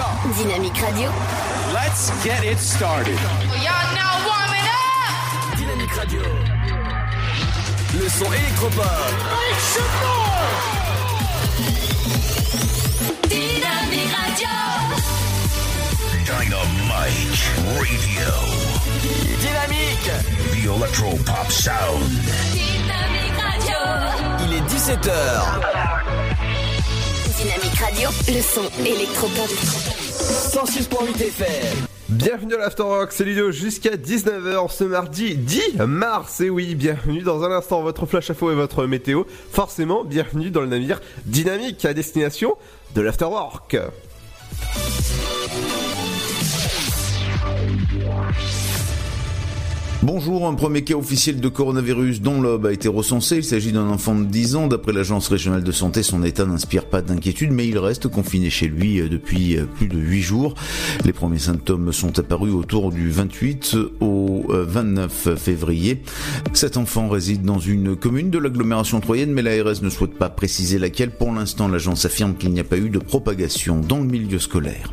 Dynamique Radio. Let's get it started. Y'all now warming up. Dynamique Radio. Le son électropop. Dynamique Radio. Dynamite Radio. Dynamique. The Electro Pop Sound. Dynamique Radio. Il est 17h. Dynamique Radio. Le son électropop. 106.8 FM. Bienvenue à l'Afterrock, c'est Ludo jusqu'à 19h ce mardi 10 mars. Et oui, bienvenue dans un instant votre flash info et votre météo. Forcément, bienvenue dans le navire dynamique à destination de l'Afterwork. Bonjour, un premier cas officiel de coronavirus dans l'Aube a été recensé. Il s'agit d'un enfant de 10 ans. D'après l'agence régionale de santé, son état n'inspire pas d'inquiétude, mais il reste confiné chez lui euh, depuis euh, plus de 8 jours. Les premiers symptômes sont apparus autour du 28 au euh, 29 février. Cet enfant réside dans une commune de l'agglomération troyenne, mais l'ARS ne souhaite pas préciser laquelle. Pour l'instant, l'agence affirme qu'il n'y a pas eu de propagation dans le milieu scolaire.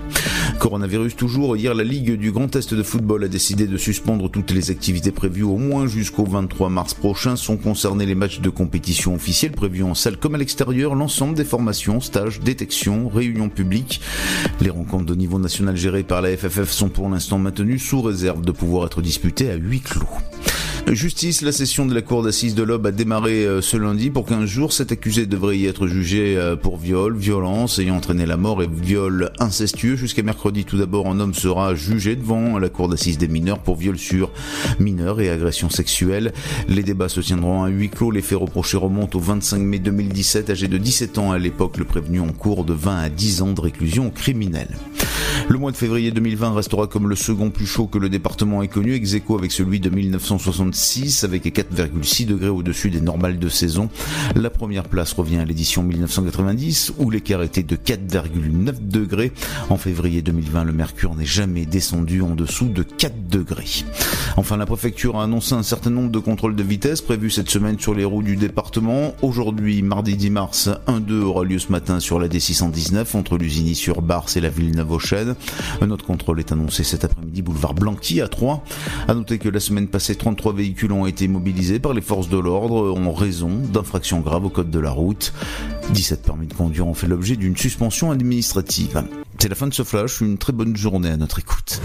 Coronavirus toujours. Hier, la Ligue du Grand Est de football a décidé de suspendre toutes les activités prévues au moins jusqu'au 23 mars prochain. Sont concernés les matchs de compétition officiels prévus en salle comme à l'extérieur, l'ensemble des formations, stages, détections, réunions publiques. Les rencontres de niveau national gérées par la FFF sont pour l'instant maintenues sous réserve de pouvoir être disputées à huis clos. Justice, la session de la cour d'assises de l'Aube a démarré euh, ce lundi. Pour 15 jours, cet accusé devrait y être jugé euh, pour viol, violence ayant entraîné la mort et viol incestueux. Jusqu'à mercredi, tout d'abord, un homme sera jugé devant la cour d'assises des mineurs pour viol sur mineurs et agression sexuelle. Les débats se tiendront à huis clos. Les faits reprochés remontent au 25 mai 2017. Âgé de 17 ans à l'époque, le prévenu en cours de 20 à 10 ans de réclusion criminelle. Le mois de février 2020 restera comme le second plus chaud que le département ait connu, ex aequo avec celui de 1966, avec 4,6 degrés au-dessus des normales de saison. La première place revient à l'édition 1990, où l'écart était de 4,9 degrés. En février 2020, le mercure n'est jamais descendu en dessous de 4 degrés. Enfin, la préfecture a annoncé un certain nombre de contrôles de vitesse prévus cette semaine sur les routes du département. Aujourd'hui, mardi 10 mars, 1-2 aura lieu ce matin sur la D619 entre Lusigny sur Bars et la Villeneuve-aux-Chênes. Un autre contrôle est annoncé cet après-midi boulevard Blanqui à 3. À noter que la semaine passée, 33 véhicules ont été mobilisés par les forces de l'ordre en raison d'infractions graves au code de la route. 17 permis de conduire ont fait l'objet d'une suspension administrative. C'est la fin de ce flash, une très bonne journée à notre écoute.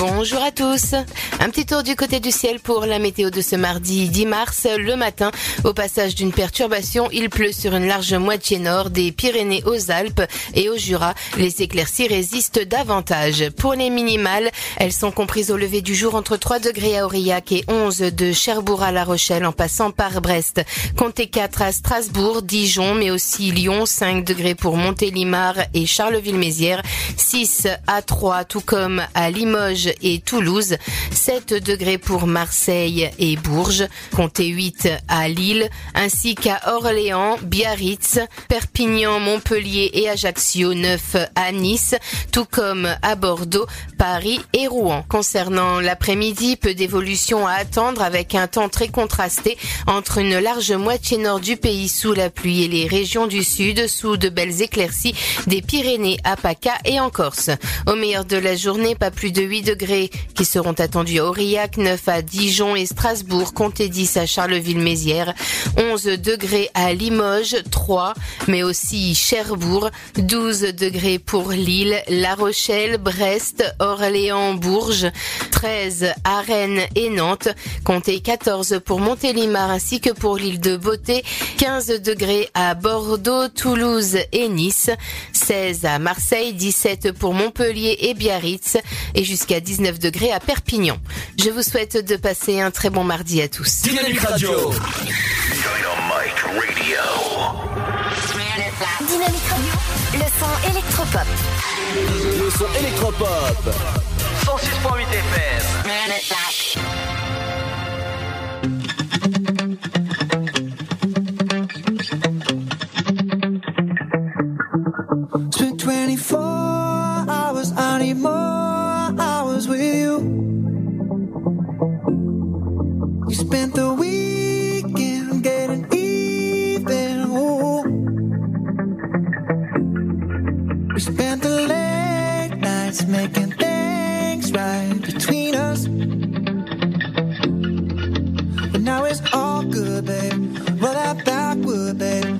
Bonjour à tous. Un petit tour du côté du ciel pour la météo de ce mardi 10 mars. Le matin, au passage d'une perturbation, il pleut sur une large moitié nord des Pyrénées aux Alpes et au Jura. Les éclaircies résistent davantage. Pour les minimales, elles sont comprises au lever du jour entre 3 degrés à Aurillac et 11 de Cherbourg à La Rochelle en passant par Brest. Comptez 4 à Strasbourg, Dijon, mais aussi Lyon, 5 degrés pour Montélimar et Charleville-Mézières, 6 à 3 tout comme à Limoges et Toulouse, 7 degrés pour Marseille et Bourges, comptez 8 à Lille, ainsi qu'à Orléans, Biarritz, Perpignan, Montpellier et Ajaccio, 9 à Nice, tout comme à Bordeaux, Paris et Rouen. Concernant l'après-midi, peu d'évolution à attendre avec un temps très contrasté entre une large moitié nord du pays sous la pluie et les régions du sud sous de belles éclaircies des Pyrénées à PACA et en Corse. Au meilleur de la journée, pas plus de 8 degrés qui seront attendus à Aurillac, 9 à Dijon et Strasbourg, comptez 10 à Charleville-Mézières, 11 degrés à Limoges, 3, mais aussi Cherbourg, 12 degrés pour Lille, La Rochelle, Brest, Orléans, Bourges, 13 à Rennes et Nantes, comptez 14 pour Montélimar ainsi que pour l'île de Beauté, 15 degrés à Bordeaux, Toulouse et Nice, 16 à Marseille, 17 pour Montpellier et Biarritz et jusqu'à 19 degrés à Perpignan. Je vous souhaite de passer un très bon mardi à tous. Dynamique Radio. Dynamite Radio. Dynamique Radio. Le son électropop. Le son électropop. 106.8 FM. Spent 24 hours, I need more hours with You spent the weekend getting even. Ooh. We spent the late nights making things right between us. But now it's all good, babe. Roll out would, babe.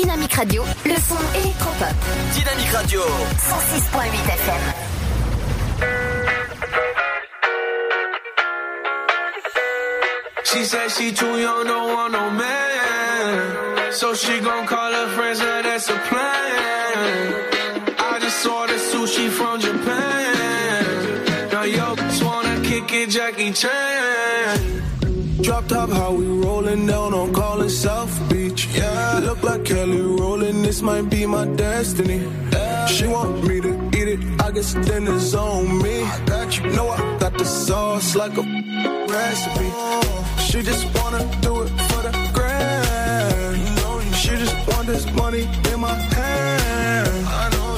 Dynamique Radio, le son électropop. Dynamique Radio. 106.8 FM. She said she too young, don't want no man. So she gon' call her friends, now that's a plan. I just saw the sushi from Japan. Now yo, just wanna kick it, Jackie Chan. Drop top, how we rollin' down on South Beach. Yeah, look like Kelly rolling, this might be my destiny. She want me to eat it, I guess dinner's on me. I got you, know I got the sauce like a recipe. She just wanna do it for the grand. She just want this money in my hand. I'ma give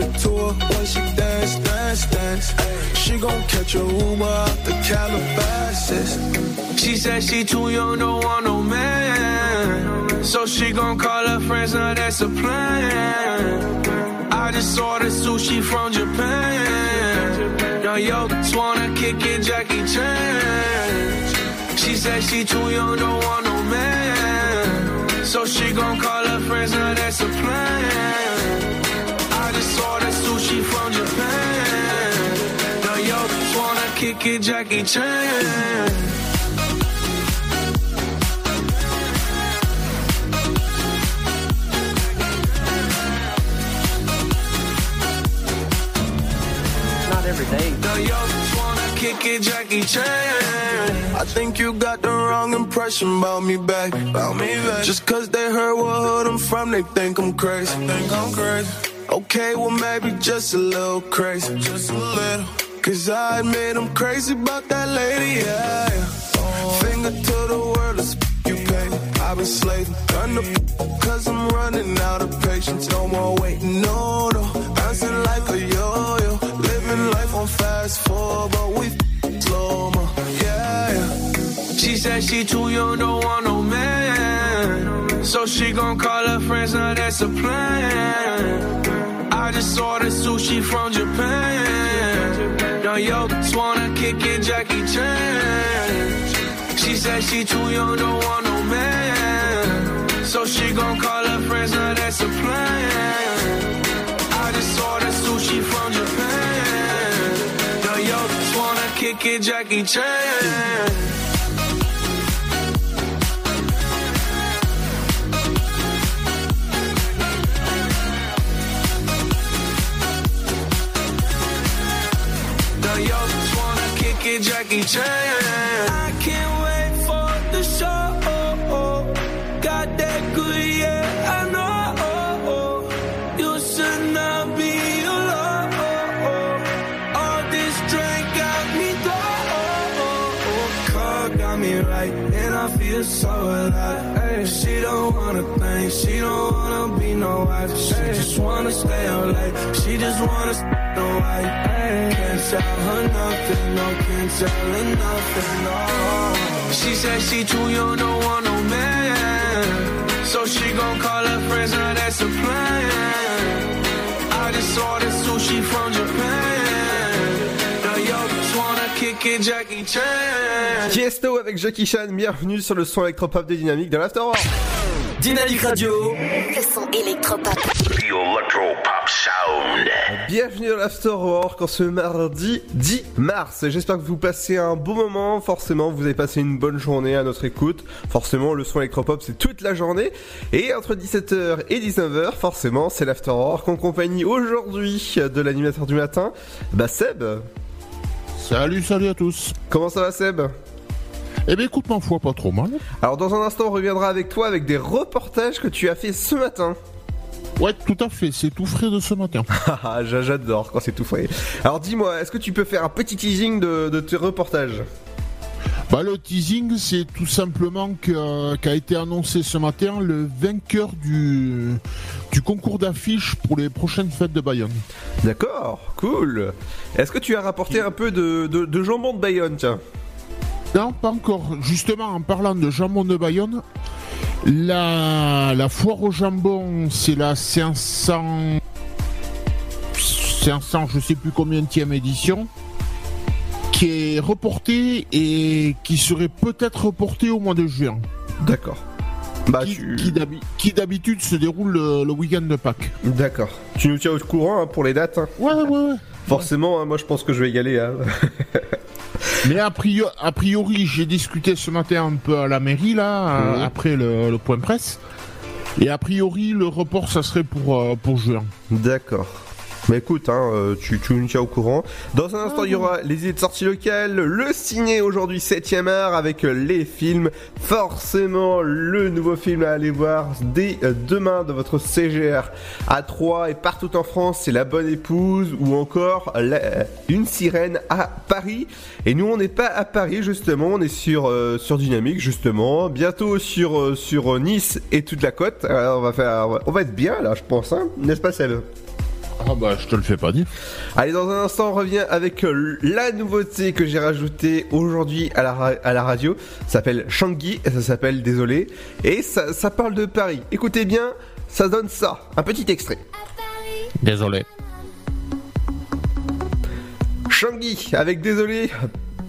it to her when she dance, dance, dance. She gon' catch a Uber out the Calabasas. She said she too young, don't want no man. So she gon' call her friends, now that's a plan. I just saw the sushi from Japan. Now yo, just wanna kick it, Jackie Chan. She said she too young, don't want no man. So she gon' call her friends, now that's a plan she from Japan. Now yo just wanna kick it, Jackie Chan. I think you got the wrong impression about me back. About me back. Just cause they heard what hood I'm from, they think I'm crazy. I think I'm crazy. Okay, well maybe just a little crazy. Just a little. Cause I admit I'm crazy about that lady, yeah. Finger to the world, let's you pay. I've been slaving, done the cause I'm running out of patience. No more waiting, no, no. Bouncing like a yo-yo. Living life on fast forward, but we slow mo, yeah, yeah. She said she too young, don't want no man. So she gon' call her friends, now that's a plan. I just ordered sushi from Japan. Now yo, just wanna kick it, Jackie Chan. She said she too young, don't want no man. So she gon' call her friends, now that's a plan. I just ordered sushi from Japan. Now yo, just wanna kick it, Jackie Chan. Kick it, So alive. She don't wanna think, she don't wanna be no wife. She just wanna stay out late. She just wanna stay no. Hey, can't tell her nothing, no, can't tell her nothing, no. She said she too young, don't want no man. So she gon' call her friends, now that's a plan. I just ordered sushi from Japan. Tiesto avec Jackie Chan, bienvenue sur le son électropop des dynamiques de l'Afterworld. Dynamique Radio. Le son électropop. The Electropop Sound. Bienvenue dans l'Afterwork en ce mardi 10 mars. J'espère que vous passez un bon moment. Forcément, vous avez passé une bonne journée à notre écoute. Forcément, le son électropop, c'est toute la journée. Et entre 17h et 19h, forcément, c'est l'Afterwork en compagnie aujourd'hui de l'animateur du matin, bah Seb. Salut, salut à tous. Comment ça va Seb? Eh ben écoute, ma foi, pas trop mal. Alors dans un instant, on reviendra avec toi avec des reportages que tu as fait ce matin. Ouais, tout à fait, c'est tout frais de ce matin. Ah, j'a- J'adore quand c'est tout frais. Alors dis-moi, est-ce que tu peux faire un petit teasing de, de tes reportages? Bah le teasing, c'est tout simplement que- qu'a été annoncé ce matin le vainqueur du, du concours d'affiches pour les prochaines fêtes de Bayonne. D'accord, cool. Est-ce que tu as rapporté un peu de, de- de jambon de Bayonne, tiens? Non, pas encore. Justement, en parlant de jambon de Bayonne, la, la foire au jambon, c'est la 500... 500, je sais plus combien de édition, qui est reportée et qui serait peut-être reportée au mois de juin. D'accord. Bah, qui, tu- qui d'habi- qui d'habitude se déroule le, le week-end de Pâques. D'accord. Tu nous tiens au courant hein, pour les dates hein Ouais, ouais, ouais. Forcément, hein, moi je pense que je vais y aller. Mais a priori, j'ai discuté ce matin un peu à la mairie, là, euh, Mhm. après le, le point presse. Et a priori, le report, ça serait pour, euh, pour juin. D'accord. Mais écoute, hein, euh, tu, tu nous tiens au courant. Dans un instant, il y aura les idées de sortie locales, le ciné aujourd'hui 7ème art avec euh, les films. Forcément, le nouveau film à aller voir dès euh, demain de votre CGR à 3 et partout en France, c'est La Bonne Épouse ou encore la- Une Sirène à Paris. Et nous, on n'est pas à Paris justement, on est sur, euh, sur Dynamique justement. Bientôt sur, euh, sur Nice et toute la côte. Alors, on va faire, on va être bien là, je pense, hein, n'est-ce pas Seb? Ah bah, je te le fais pas dire. Allez, dans un instant, on revient avec euh, la nouveauté que j'ai rajoutée aujourd'hui à la, ra- à la radio. Ça s'appelle Shangui, et ça s'appelle Désolé. Et ça, ça parle de Paris. Écoutez bien, ça donne ça. Un petit extrait. Désolé. Shangui avec Désolé.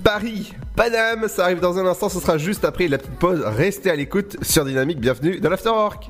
Paris, Paname, ça arrive dans un instant, ce sera juste après la petite pause. Restez à l'écoute sur Dynamique, bienvenue dans l'Afterwork.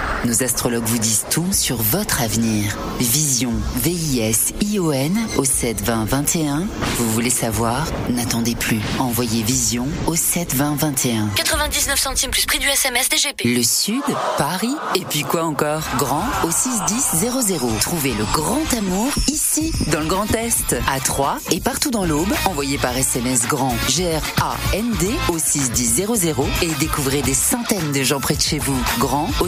Nos astrologues vous disent tout sur votre avenir. Vision, V-I-S-I-O-N au 7 20 21. Vous voulez savoir? N'attendez plus. Envoyez Vision au 7 20 21. 99 centimes plus prix du SMS DGP. Le Sud, Paris, et puis quoi encore? Grand au 61000. Trouvez le grand amour ici, dans le Grand Est, à Troyes et partout dans l'Aube. Envoyez par SMS grand G-R-A-N-D au 61000 et découvrez des centaines de gens près de chez vous. Grand au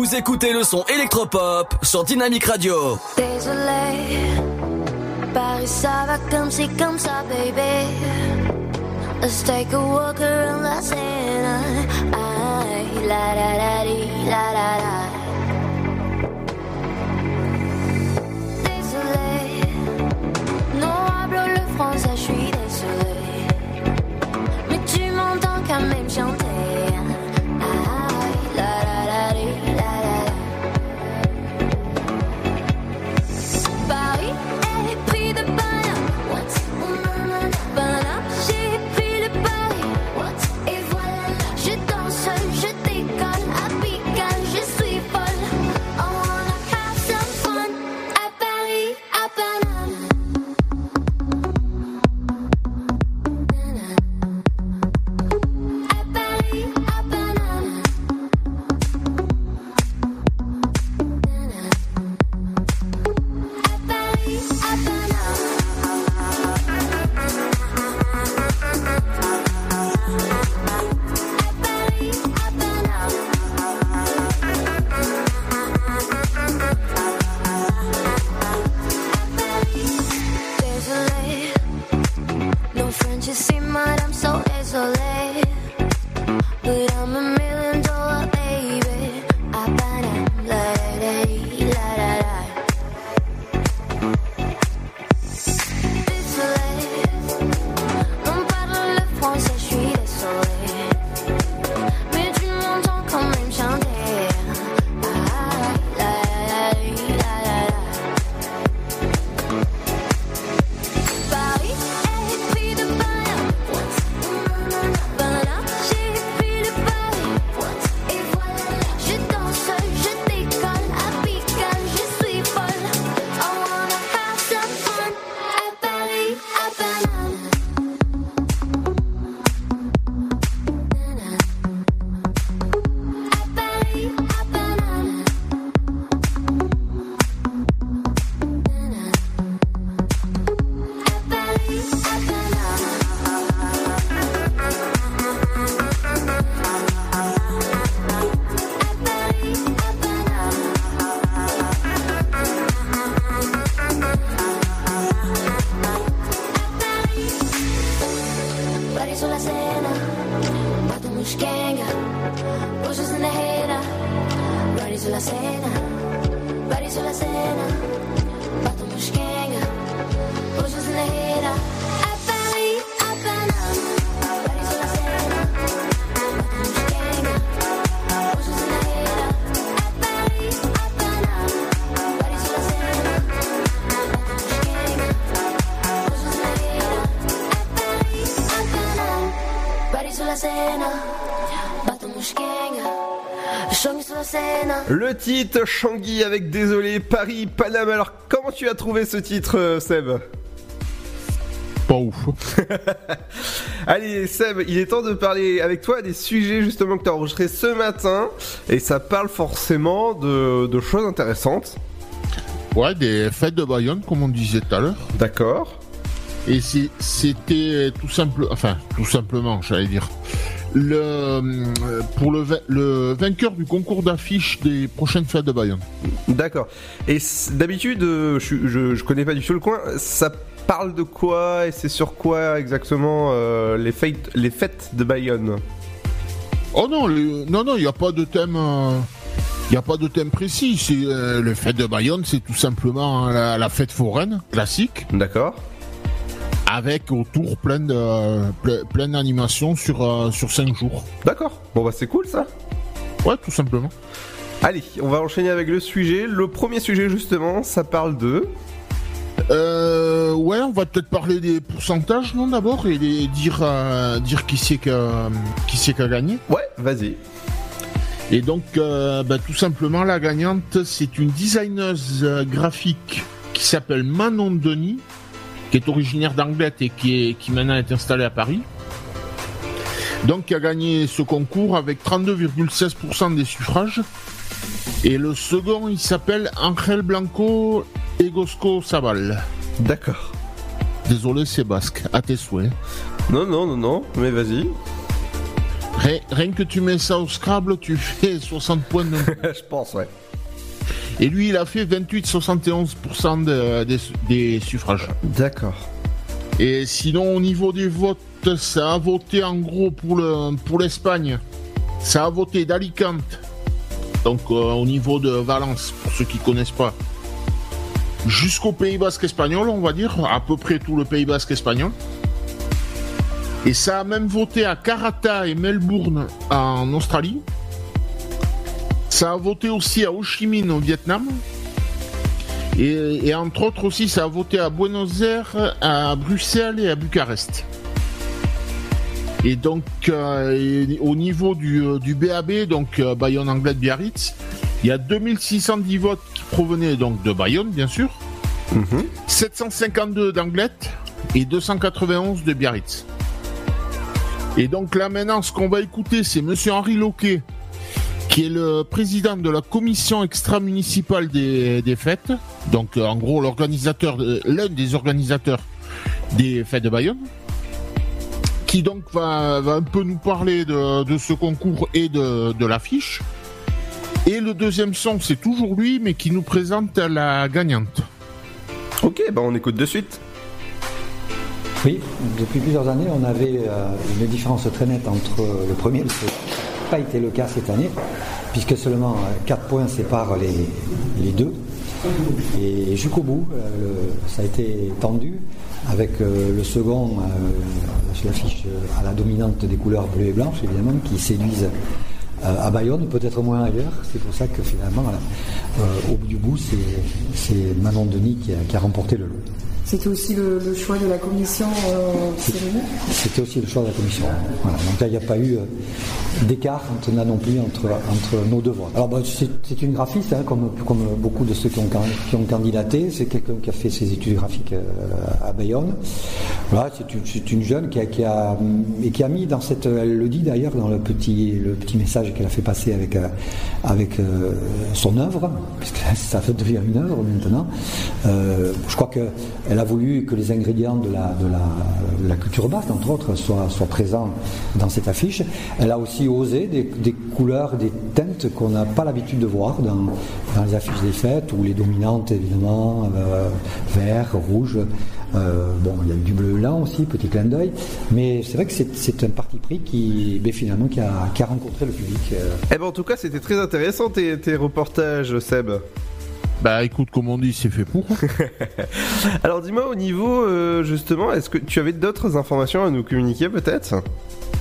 Vous écoutez le son électropop sur Dynamic Radio. Titre Shanghai avec Désolé, Paris, Paname. Alors, comment tu as trouvé ce titre, euh, Seb? Pas ouf. Allez, Seb, il est temps de parler avec toi des sujets justement que tu as enregistrés ce matin. Et ça parle forcément de, de choses intéressantes. Ouais, des fêtes de Bayonne, comme on disait tout à l'heure. D'accord. Et c'était tout simple, enfin tout simplement, j'allais dire, le euh, pour le, le vainqueur du concours d'affiches des prochaines fêtes de Bayonne. D'accord. Et d'habitude, euh, je, je, je connais pas du tout le coin. Ça parle de quoi et c'est sur quoi exactement euh, les, fêtes, les fêtes de Bayonne? Oh non, non, non, il n'y a pas de thème. Il n'y a pas de thème précis. C'est euh, le fête de Bayonne, c'est tout simplement hein, la, la fête foraine classique. D'accord. Avec autour plein de plein, d'animations sur euh, sur cinq jours. D'accord. Bon bah c'est cool ça. Ouais, tout simplement. Allez, on va enchaîner avec le sujet. Le premier sujet justement, ça parle de. Euh, ouais, on va peut-être parler des pourcentages, non d'abord, et les- dire euh, dire qui c'est qui a, gagné. Ouais, vas-y. Et donc, euh, bah, tout simplement, la gagnante, c'est une designeuse graphique qui s'appelle Manon Denis, qui est originaire d'Angleterre et qui, est, qui maintenant est installée à Paris. Donc, qui a gagné ce concours avec 32,16% des suffrages. Et le second, il s'appelle Angel Blanco Egosco Sabal. D'accord. Désolé, c'est basque. À tes souhaits. Non, non, non, non, mais vas-y. Rien, rien que tu mets ça au Scrabble, tu fais 60 points de Je pense, ouais. Et lui, il a fait 28-71% de- des, des suffrages. D'accord. Et sinon, au niveau des votes, ça a voté en gros pour le pour l'Espagne. Ça a voté d'Alicante. Donc euh, au niveau de Valence, pour ceux qui connaissent pas. Jusqu'au Pays Basque espagnol, on va dire, à peu près tout le Pays Basque espagnol. Et ça a même voté à Karata et Melbourne en Australie. Ça a voté aussi à Ho Chi Minh au Vietnam. Et, et entre autres aussi, ça a voté à Buenos Aires, à Bruxelles et à Bucarest. Et donc, euh, et au niveau du, euh, du BAB, donc euh, Bayonne Anglais de Biarritz, il y a 2610 votes qui provenaient donc de Bayonne, bien sûr, 752 d'Anglette et 291 de Biarritz. Et donc là maintenant, ce qu'on va écouter, c'est Monsieur Henri Loquet, qui est le président de la commission extra-municipale des, des fêtes, donc euh, en gros l'organisateur, de- l'un des organisateurs des fêtes de Bayonne, qui donc va, va un peu nous parler de, de ce concours et de, de l'affiche. Et le deuxième son, c'est toujours lui, mais qui nous présente la gagnante. Ok, bah on écoute de suite. Oui, depuis plusieurs années, on avait euh, une différence très nette entre le premier et le second. Pas été le cas cette année, puisque seulement 4 points séparent les, les deux. Et jusqu'au bout, euh, ça a été tendu, avec euh, le second, euh, l'affiche à la dominante des couleurs bleues et blanches, évidemment, qui séduisent euh, à Bayonne, peut-être moins ailleurs. C'est pour ça que finalement, euh, au bout du bout, c'est- Manon Denis qui a remporté le lot. C'était aussi le, choix de la commission euh. C'était aussi le choix de la commission. Donc là, il n'y a pas eu euh, d'écart non plus entre, entre nos deux voix. Alors, bah, c'est une graphiste, hein, comme, comme beaucoup de ceux qui ont, qui ont candidaté. C'est quelqu'un qui a fait ses études graphiques euh, à Bayonne. Voilà, c'est une, jeune qui a, qui a, et qui a mis dans cette. Elle le dit d'ailleurs dans le petit, le petit message qu'elle a fait passer avec, euh, avec euh, son œuvre, puisque ça devient une œuvre maintenant. Euh, je crois qu'elle a voulu que les ingrédients de la, de la, la culture basque, entre autres, soient, soient présents dans cette affiche. Elle a aussi osé des, des couleurs, des teintes qu'on n'a pas l'habitude de voir dans, dans les affiches des fêtes, ou les dominantes évidemment, euh, vert, rouge. Euh, bon, il y a du bleu blanc aussi, petit clin d'œil. Mais c'est vrai que c'est c'est un parti pris qui, ben, finalement, qui a, qui a rencontré le public. euh, Eh ben en tout cas, c'était très intéressant tes, tes reportages, Seb. Bah écoute, comme on dit, c'est fait pour. Alors dis-moi au niveau euh, justement, est-ce que tu avais d'autres informations à nous communiquer peut-être?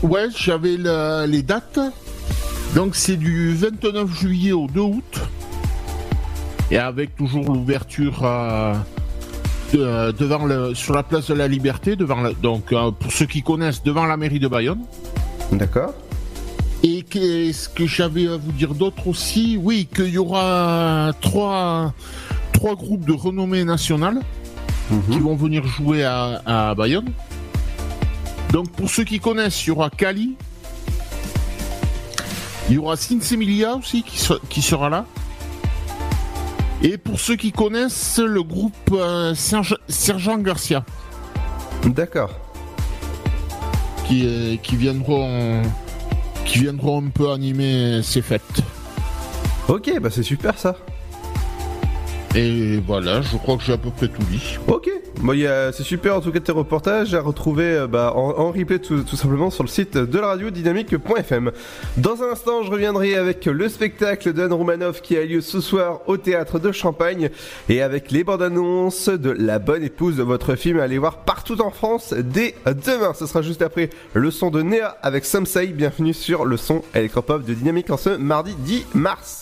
Ouais, j'avais la- les dates. Donc c'est du 29 juillet au 2 août. Et avec toujours l'ouverture euh, de- devant le, sur la place de la Liberté, devant la- donc euh, pour ceux qui connaissent, devant la mairie de Bayonne. D'accord. Et qu'est-ce que j'avais à vous dire d'autre aussi? Oui, qu'il y aura trois, trois groupes de renommée nationale qui vont venir jouer à, à Bayonne. Donc pour ceux qui connaissent, il y aura Kali. Il y aura Sinsemilia aussi qui, se- qui sera là. Et pour ceux qui connaissent, le groupe euh, Serge- Sergent Garcia. D'accord. Qui, euh, qui viendront qui viendront un peu animer ces fêtes. Ok, bah c'est super ça. Et voilà, je crois que j'ai à peu près tout dit. Ok, bon, c'est super en tout cas tes reportages à retrouver euh, bah, en, replay tout, tout simplement sur le site de la radio dynamique.fm. Dans un instant, je reviendrai avec le spectacle d'Anne Roumanoff qui a lieu ce soir au théâtre de Champagne et avec les bandes annonces de La bonne épouse de votre film à aller voir partout en France dès demain. Ce sera juste après le son de Néa avec Samsei. Bienvenue sur le son électropop de Dynamique en ce mardi 10 mars.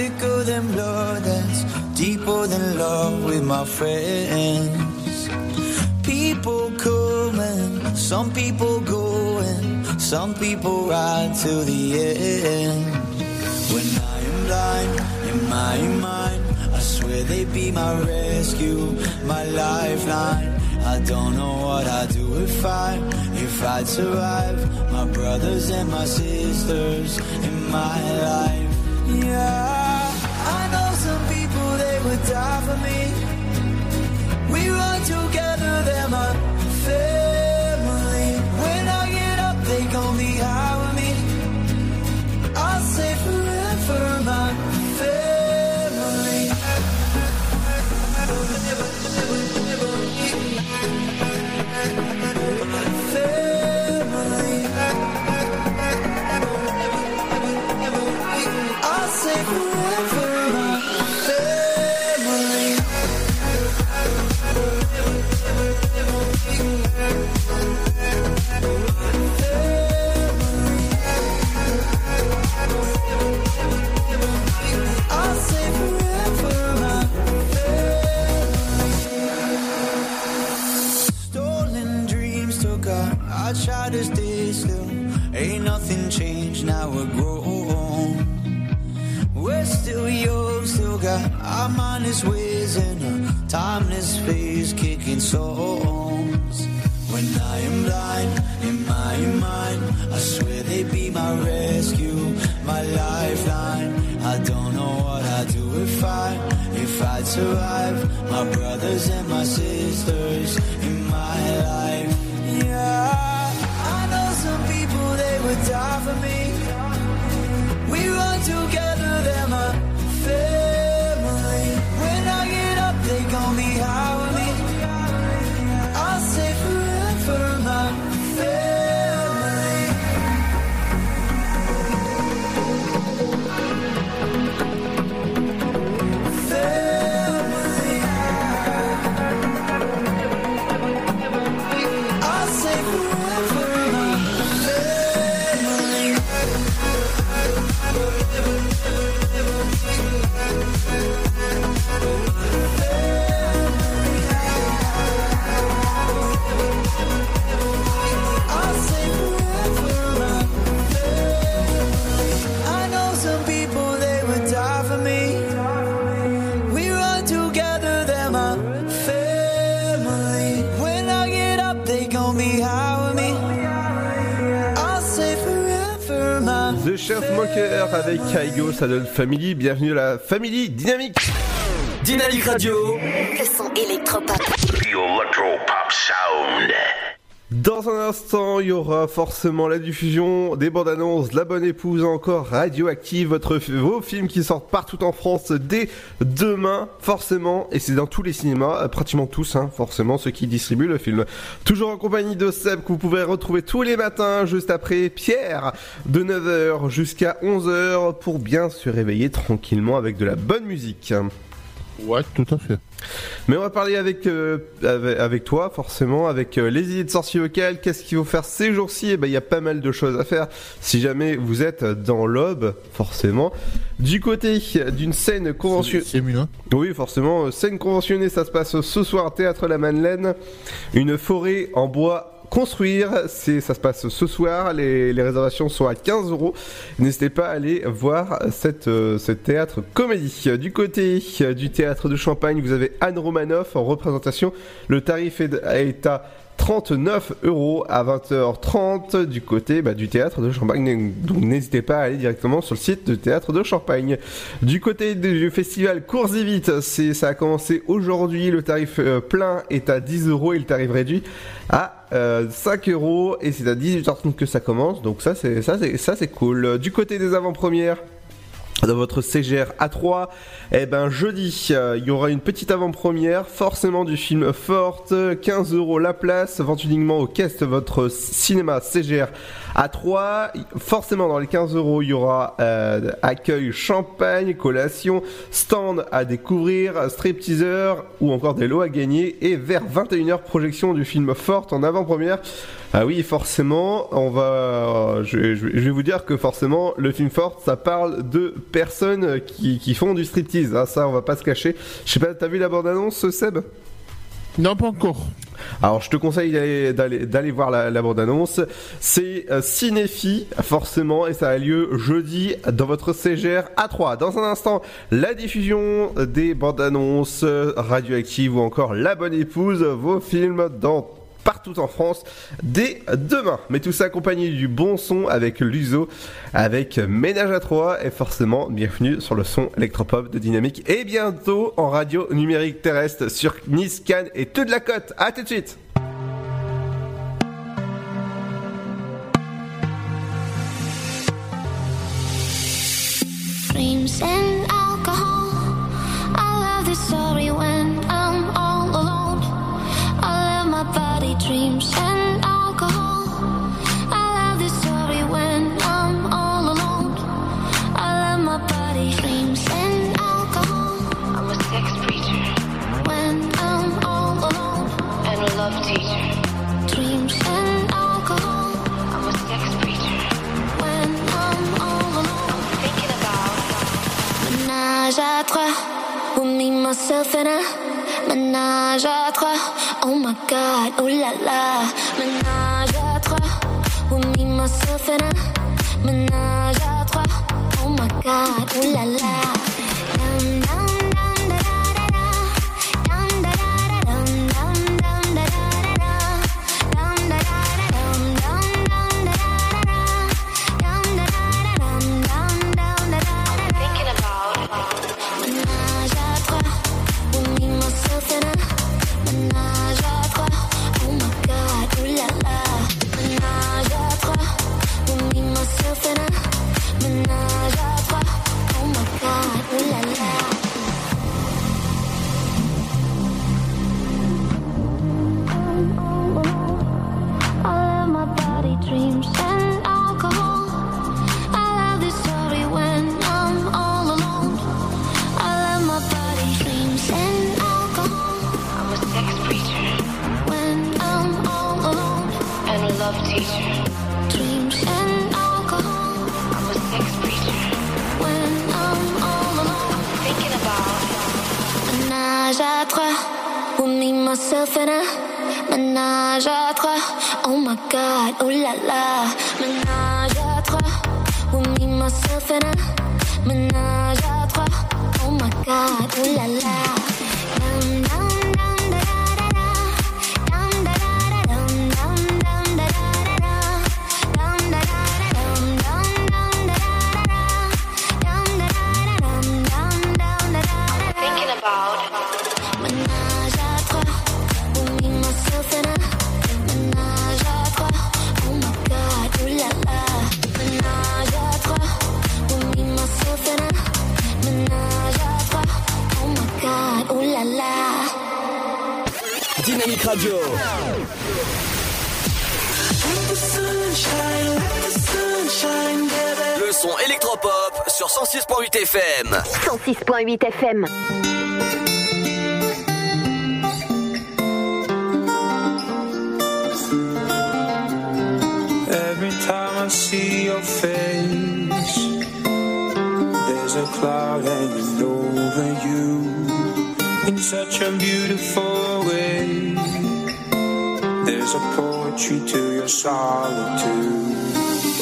thicker than blood, that's deeper than love with my friends. People coming, some people going, some people ride till the end. When I am blind in my mind, I swear they'd be my rescue, my lifeline. I don't know what I'd do if I, if I'd survive. My brothers and my sisters in my life. Yeah, die for me. Mindless ways and a timeless phase kicking songs. When I am blind in my mind, I swear they be my rescue, my lifeline. I don't know what I'd do if I, if I'd survive. My brothers and my sisters in my life. Yeah, I know some people they would die for me. We run together, avec Kaigo, ça donne Family. Bienvenue à la Family Dynamique. Dynamique Radio. Le son électropop. The electropop sound. Dans un instant, il y aura forcément la diffusion des bandes annonces, La Bonne Épouse, encore Radioactive, votre, vos films qui sortent partout en France dès demain, forcément, et c'est dans tous les cinémas, euh, pratiquement tous, hein, forcément, ceux qui distribuent le film. Toujours en compagnie de Seb, que vous pouvez retrouver tous les matins, juste après Pierre, de 9h jusqu'à 11h, pour bien se réveiller tranquillement avec de la bonne musique. Ouais, tout à fait. Mais on va parler avec, euh, avec, avec toi, forcément, avec euh, les idées de sortie locales. Qu'est-ce qu'il faut faire ces jours-ci? Eh ben, il y a pas mal de choses à faire. Si jamais vous êtes dans l'aube, forcément. Du côté d'une scène conventionnée. C'est mieux, hein Oui, forcément. euh, Scène conventionnée, ça se passe ce soir, Théâtre La Madeleine. Une forêt en bois construire, c'est ça se passe ce soir, les, réservations sont à 15 euros. N'hésitez pas à aller voir cette, euh, ce théâtre comédie. Du côté euh, du théâtre de Champagne, vous avez Anne Romanoff en représentation. Le tarif est à 39 euros à 20h30 du côté bah, du théâtre de Champagne. Donc n'hésitez pas à aller directement sur le site du théâtre de Champagne. Du côté du festival Cours et Vite, ça a commencé aujourd'hui. Le tarif euh, plein est à 10 euros et le tarif réduit à euh, 5 euros et c'est à 18h30 que ça commence. Donc ça c'est ça c'est ça c'est cool. Du côté des avant-premières dans votre CGR A3, eh ben jeudi, euh, il y aura une petite avant-première, forcément du film Forte, 15 euros la place, vente uniquement au caisse votre cinéma CGR A3. Forcément dans les 15 euros, il y aura euh, accueil champagne, collation, stand à découvrir, stripteaser ou encore des lots à gagner et vers 21h projection du film Forte en avant-première. Ah oui, forcément, on va. Je, je- je vais vous dire que forcément, le film Forte, ça parle de personnes qui, qui font du striptease. hein, ça, on va pas se cacher. Je sais pas, t'as vu la bande-annonce, Seb? Non, pas encore. Alors, je te conseille d'aller- voir la, la bande-annonce. C'est euh, Cinéfi, forcément, et ça a lieu jeudi dans votre CGR A3. Dans un instant, la diffusion des bandes-annonces euh, radioactives ou encore La Bonne Épouse, vos films dans partout en France dès demain. Mais tout ça accompagné du bon son avec l'USO, avec Ménage à 3 et forcément bienvenue sur le son électropop de Dynamique et bientôt en radio numérique terrestre sur Nice, Cannes et toute la côte. À tout de suite dreams and alcohol. I love this story when I'm all alone. I love my body, dreams and alcohol. I'm a sex preacher. When I'm all alone. And a love teacher. Dreams and alcohol. I'm a sex preacher. When I'm all alone. I'm thinking about Ménage à trois, with me, myself and I. Ménage à trois, oh my god, oh là là. Ménage à trois, oh me, myself and I. Ménage à trois, oh my god, oh là là. nothing I ménage à trois. Ou me, myself and I. Ménage à trois. Oh my god, oh la la. Ménage à trois. Ou me, myself and I. Ménage à trois. Oh my god, oh la la. Dynamique Radio. Le son électropop sur 106.8 FM. 106.8 FM. Every time I see your face, there's a cloud hanging over you in such a beautiful way. is a poetry to your solitude.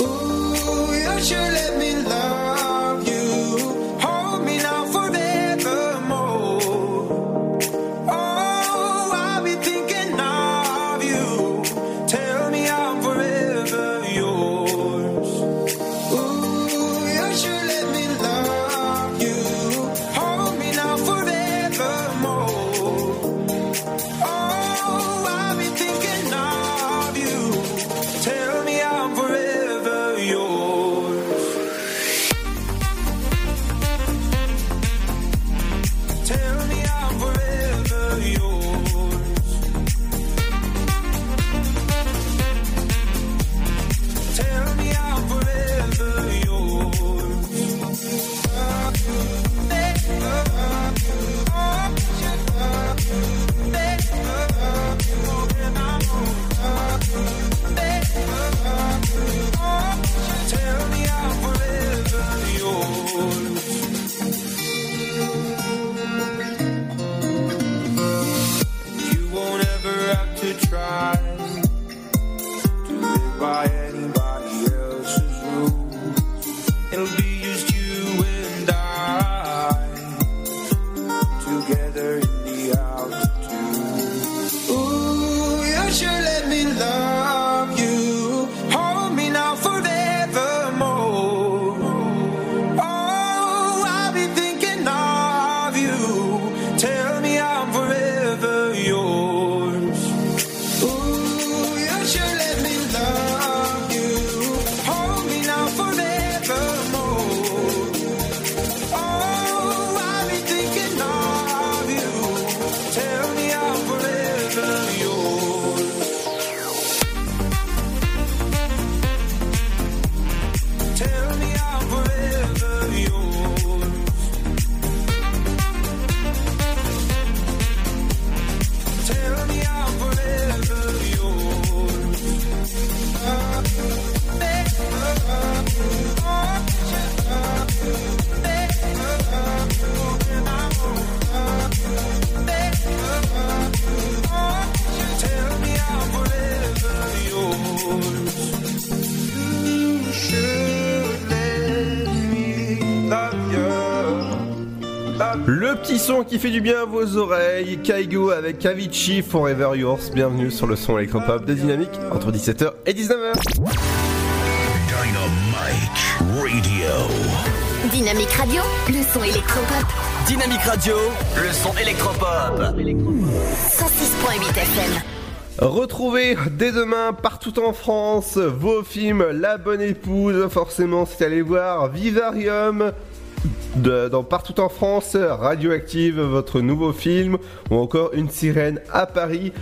Ooh, you should let me love. Qui fait du bien à vos oreilles. Kaigo avec Avicii Forever Yours. Bienvenue sur le son électropop de Dynamique entre 17h et 19h. Dynamite Radio. Dynamique Radio, le son électropop. Dynamique Radio, le son électropop. 106.8 FM. Retrouvez dès demain partout en France vos films La Bonne Épouse, forcément c'est allé voir Vivarium dans partout en France, Radioactive, votre nouveau film, ou encore Une sirène à Paris,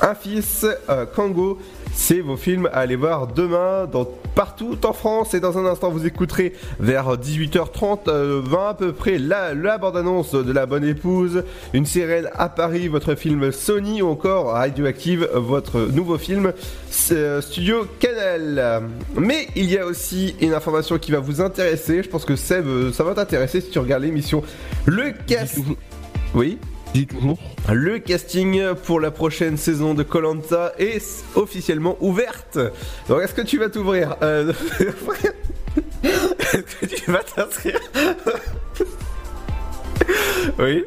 Un fils, euh, Kango. C'est vos films à aller voir demain dans partout en France et dans un instant vous écouterez vers 18h30 euh, 20 à peu près la, la bande-annonce de La Bonne Épouse, Une sirène à Paris, votre film Sony ou encore Radioactive, votre nouveau film euh, Studio Canal. Mais il y a aussi une information qui va vous intéresser, je pense que Seb, euh, ça va t'intéresser si tu regardes l'émission. Le casting... Oui Dis toujours. le casting pour la prochaine saison de Colanta est officiellement ouverte. Donc est-ce que tu vas t'ouvrir Euh, Est-ce que tu vas t'inscrire Oui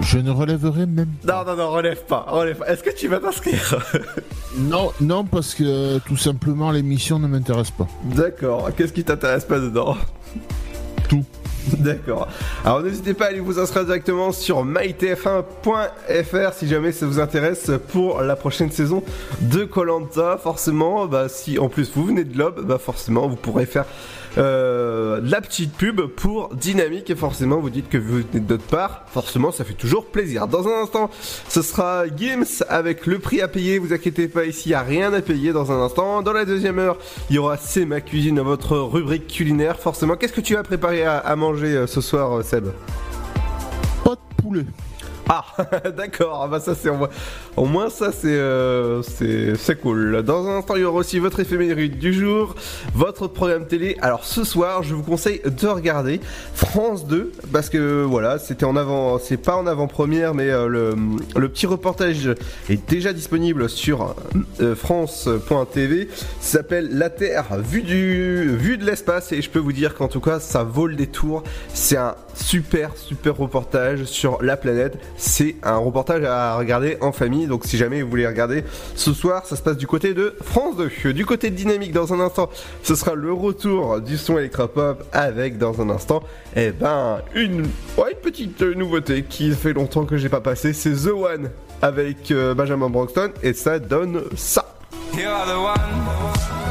Je ne relèverai même Non, non, non, relève pas, relève pas. Est-ce que tu vas t'inscrire Non, non, parce que tout simplement l'émission ne m'intéresse pas. D'accord, qu'est-ce qui t'intéresse pas dedans? Tout. D'accord. Alors n'hésitez pas à aller vous inscrire directement sur mytf1.fr si jamais ça vous intéresse pour la prochaine saison de Colanta. Forcément, bah, si en plus vous venez de l'Ob, bah forcément vous pourrez faire euh, la petite pub pour Dynamique et forcément vous dites que vous venez d'autre part. Forcément, ça fait toujours plaisir. Dans un instant, ce sera Gims avec le prix à payer. Vous inquiétez pas, ici il n'y a rien à payer dans un instant. Dans la deuxième heure, il y aura C'est ma cuisine, votre rubrique culinaire. Forcément, qu'est-ce que tu vas préparer à, à manger euh, ce soir, euh, Seb? Pas de poulet. Ah, d'accord. Ah bah ça c'est au moins, ça c'est euh, c'est cool. Dans un instant, il y aura aussi votre éphéméride du jour, votre programme télé. Alors ce soir, je vous conseille de regarder France 2 parce que voilà, c'était en avant, c'est pas en avant-première, mais euh, le, le petit reportage est déjà disponible sur euh, France.tv. S'appelle La Terre vue du vue de l'espace et je peux vous dire qu'en tout cas, ça vaut le détour. C'est un super super reportage sur la planète. C'est un reportage à regarder en famille. Donc si jamais vous voulez regarder ce soir, ça se passe du côté de France 2. Du côté de Dynamique, dans un instant, ce sera le retour du son électropop avec dans un instant, eh ben une, ouais, une petite euh, nouveauté qui fait longtemps que j'ai pas passé. C'est The One avec euh, Benjamin Broxton et ça donne ça. You are the one.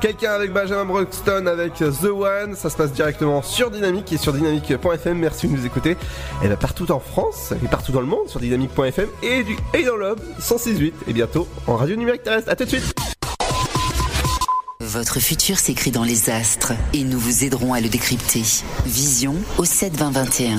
Quelqu'un avec Benjamin Broxton avec The One, ça se passe directement sur Dynamique et sur dynamique.fm. Merci de nous écouter. Et bien partout en France et partout dans le monde sur dynamique.fm et, du, et dans l'Ob 106.8 et bientôt en radio numérique terrestre. À tout de suite. Votre futur s'écrit dans les astres et nous vous aiderons à le décrypter. Vision au 7 20 21.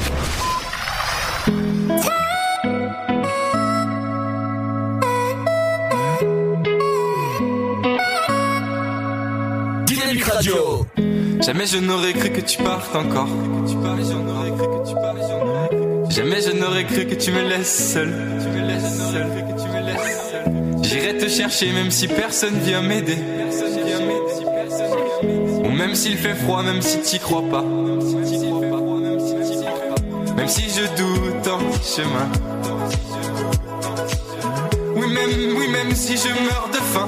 Jamais je n'aurais cru que tu partes encore. Jamais je n'aurais cru que tu me laisses seul. J'irai te chercher même si personne vient m'aider. Ou même s'il fait froid, même si t'y crois pas. Même si je doute en chemin. Oui, même, oui, même si je meurs de faim.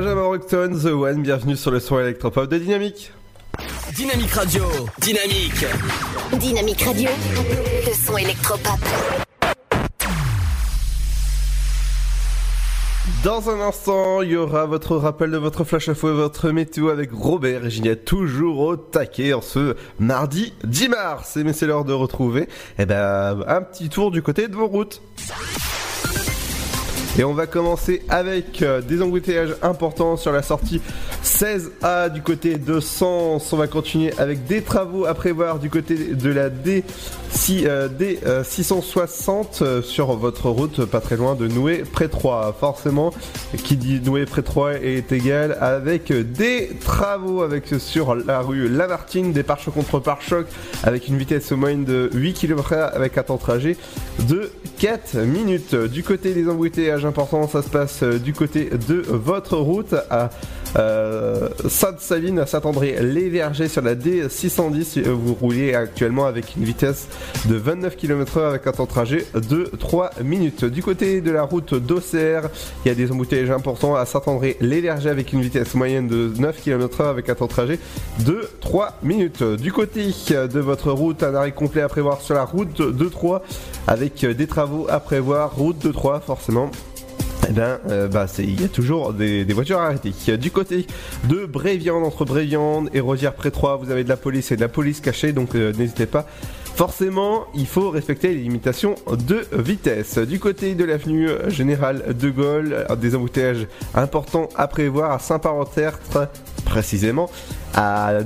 Benjamin Rockton, The One, bienvenue sur le son électropop de Dynamique. Dynamique Radio. Dynamique. Dynamique Radio. Le son électropop. Dans un instant, il y aura votre rappel de votre flash info et votre météo avec Robert et Ginette, toujours au taquet en ce mardi 10 mars. Et mais c'est l'heure de retrouver eh ben, un petit tour du côté de vos routes. Et on va commencer avec euh, des embouteillages importants sur la sortie 16A du côté de Sens. On va continuer avec des travaux à prévoir du côté de la D, 6, euh, 660 euh, sur votre route, pas très loin de Noué près 3. Forcément, qui dit Noué près 3 est égal avec des travaux avec sur la rue Lamartine, des pare-chocs contre pare-chocs avec une vitesse moyenne de 8 km avec un temps de trajet de 4 minutes. Du côté des embouteillages importants, ça se passe euh, du côté de votre route à euh, Sainte-Savine, à Saint-André-les-Vergers sur la D610. Vous roulez actuellement avec une vitesse de 29 km/h avec un temps de trajet de 3 minutes. Du côté de la route d'Auxerre, il y a des embouteillages importants à Saint-André-les-Vergers avec une vitesse moyenne de 9 km/h avec un temps de trajet de 3 minutes. Du côté de votre route, un arrêt complet à prévoir sur la route de 3 avec des travaux à prévoir. Route de 3 forcément eh ben, bah, il y a toujours des, des voitures arrêtées. Du côté de Bréviande, entre Bréviande et Rosière près 3, vous avez de la police et de la police cachée, donc euh, n'hésitez pas. Forcément, il faut respecter les limitations de vitesse. Du côté de l'avenue Général de Gaulle, des embouteillages importants à prévoir à Saint-Parent-Tertre, précisément. À euh,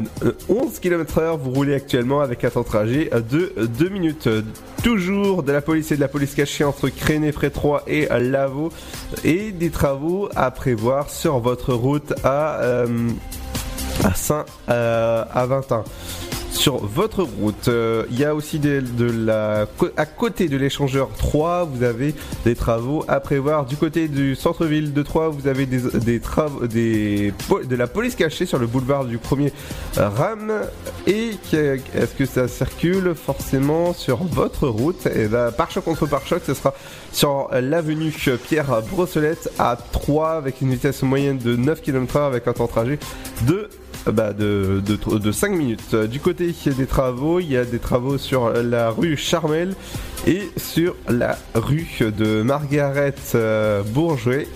11 km heure, vous roulez actuellement avec un temps de trajet de 2 minutes. Toujours de la police et de la police cachée entre Créné, 3 et Lavaux. Et des travaux à prévoir sur votre route à, euh, à Saint, euh, à Vintin sur votre route. Euh, Il y a aussi de la à côté de l'échangeur 3, vous avez des travaux à prévoir. Du côté du centre-ville de Troyes, vous avez des, travaux, des de la police cachée sur le boulevard du premier RAM. Et est-ce que ça circule forcément sur votre route? Et ben, pare-choc contre pare-choc, ce sera sur l'avenue Pierre Brossolette à 3 avec une vitesse moyenne de 9 km/h avec un temps de trajet de bah, de, de, de 5 minutes. Du côté des travaux, il y a des travaux sur la rue Charmel et sur la rue de Margaret euh, Bourget.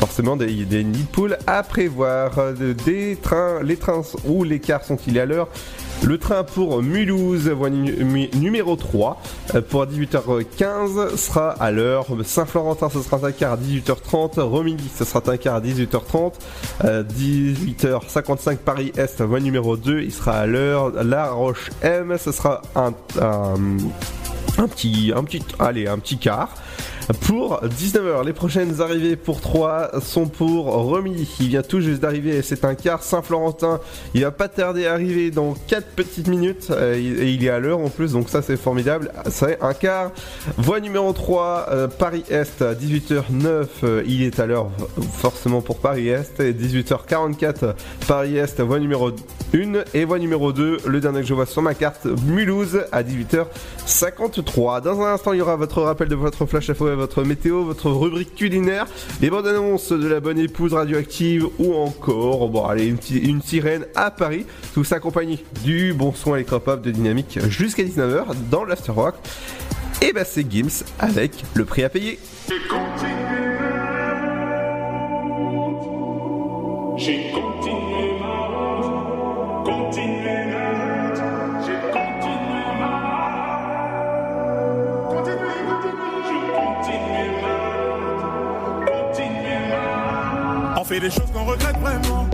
Forcément, des, des de poules à prévoir. Euh, Des trains, les trains ou les cars sont-ils à l'heure? Le train pour Mulhouse, voie nu- nu- numéro 3, euh, pour 18h15 sera à l'heure. Saint-Florentin, ce sera un quart à 18h30. Romilly, ce sera un quart à 18h30. Euh, 18h55 Paris-Est, voie numéro 2, il sera à l'heure. La Roche M, ce sera un petit, un petit, allez, un petit quart. Pour 19h, les prochaines arrivées pour 3 sont pour Romilly, qui vient tout juste d'arriver c'est un quart. Saint-Florentin, il va pas tarder à arriver dans 4 petites minutes euh, et il est à l'heure en plus, donc ça c'est formidable. C'est un quart. Voie numéro 3, euh, Paris-Est, à 18h09, euh, il est à l'heure forcément pour Paris-Est. Et 18h44, Paris-Est, voie numéro 1 et voie numéro 2, le dernier que je vois sur ma carte, Mulhouse, à 18h53. Dans un instant, il y aura votre rappel de votre flash info et votre météo, votre rubrique culinaire, les bandes annonces de la bonne épouse radioactive ou encore, bon allez, une, une sirène à Paris, tout ça accompagné du bon son électropop de dynamique jusqu'à 19h dans l'Afterrock. Et bah c'est Gims avec le prix à payer. J'ai continué ma route, continué fait des choses qu'on regrette vraiment.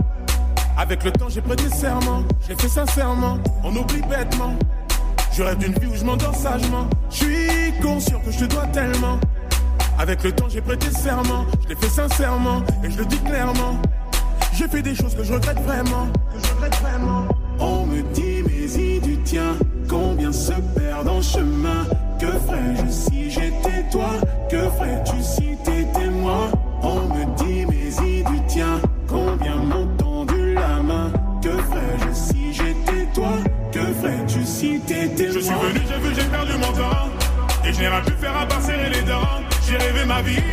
Avec le temps, j'ai prêté serment. Je l'ai fait sincèrement. On oublie bêtement. Je rêve d'une vie où je m'endors sagement. Je suis conscient que je te dois tellement. Avec le temps, j'ai prêté serment. Je l'ai fait sincèrement. Et je le dis clairement. J'ai fait des choses que je regrette vraiment. Que je regrette vraiment. On me dit, mais y du tien. Combien se perdent en chemin? Que ferais-je si j'étais toi? Que ferais-tu si t'étais moi? Toi Que ferais-tu si t'étais moi Je suis venu, j'ai vu, j'ai perdu mon temps. Et je n'ai rien pu faire à part serrer les dents. J'ai rêvé ma vie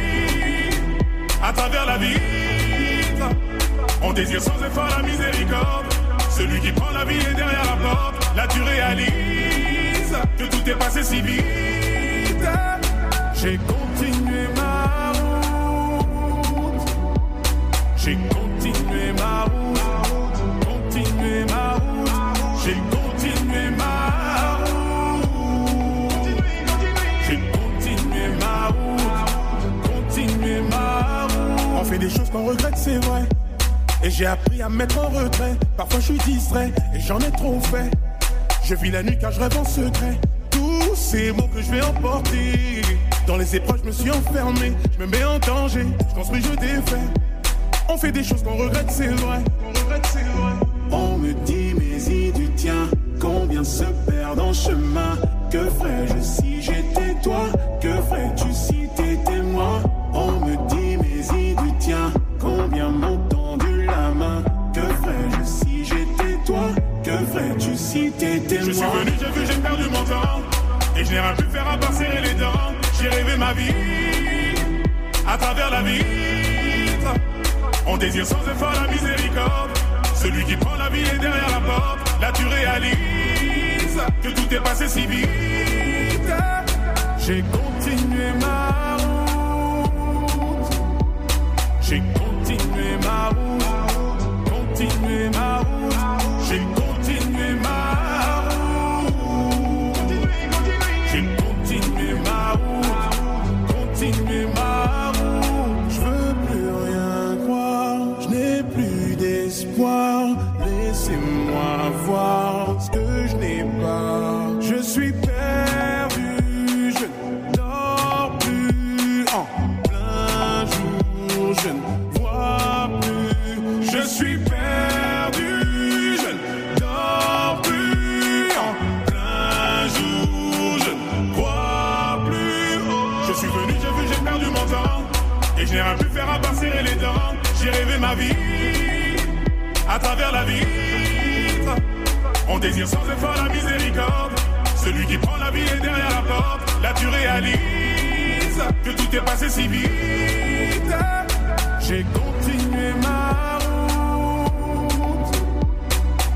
à travers la vitre. On désire sans effort la miséricorde. Celui qui prend la vie est derrière la porte. Là tu réalises que tout est passé si vite. J'ai continué ma route. J'ai continué fait des choses qu'on regrette, c'est vrai. Et j'ai appris à me mettre en retrait. Parfois je suis distrait et j'en ai trop fait. Je vis la nuit car je rêve en secret. Tous ces mots que je vais emporter. Dans les épreuves, je me suis enfermé. Je me mets en danger. Je construis, je défais. On fait des choses qu'on regrette, c'est vrai. On regrette, c'est vrai. On me dit, mais y du tien. Combien se perdent en chemin. Que ferais-je si j'étais toi? Et je n'ai rien pu faire à part serrer les dents. J'ai rêvé ma vie à travers la vitre. On désire sans effort la miséricorde. Celui qui prend la vie est derrière la porte. Là tu réalises que tout est passé si vite. J'ai continué ma route. J'ai continué ma route. Continué ma route. On désire sans effort la miséricorde. Celui qui prend la vie est derrière la porte. Là tu réalises que tout est passé si vite. J'ai continué ma route.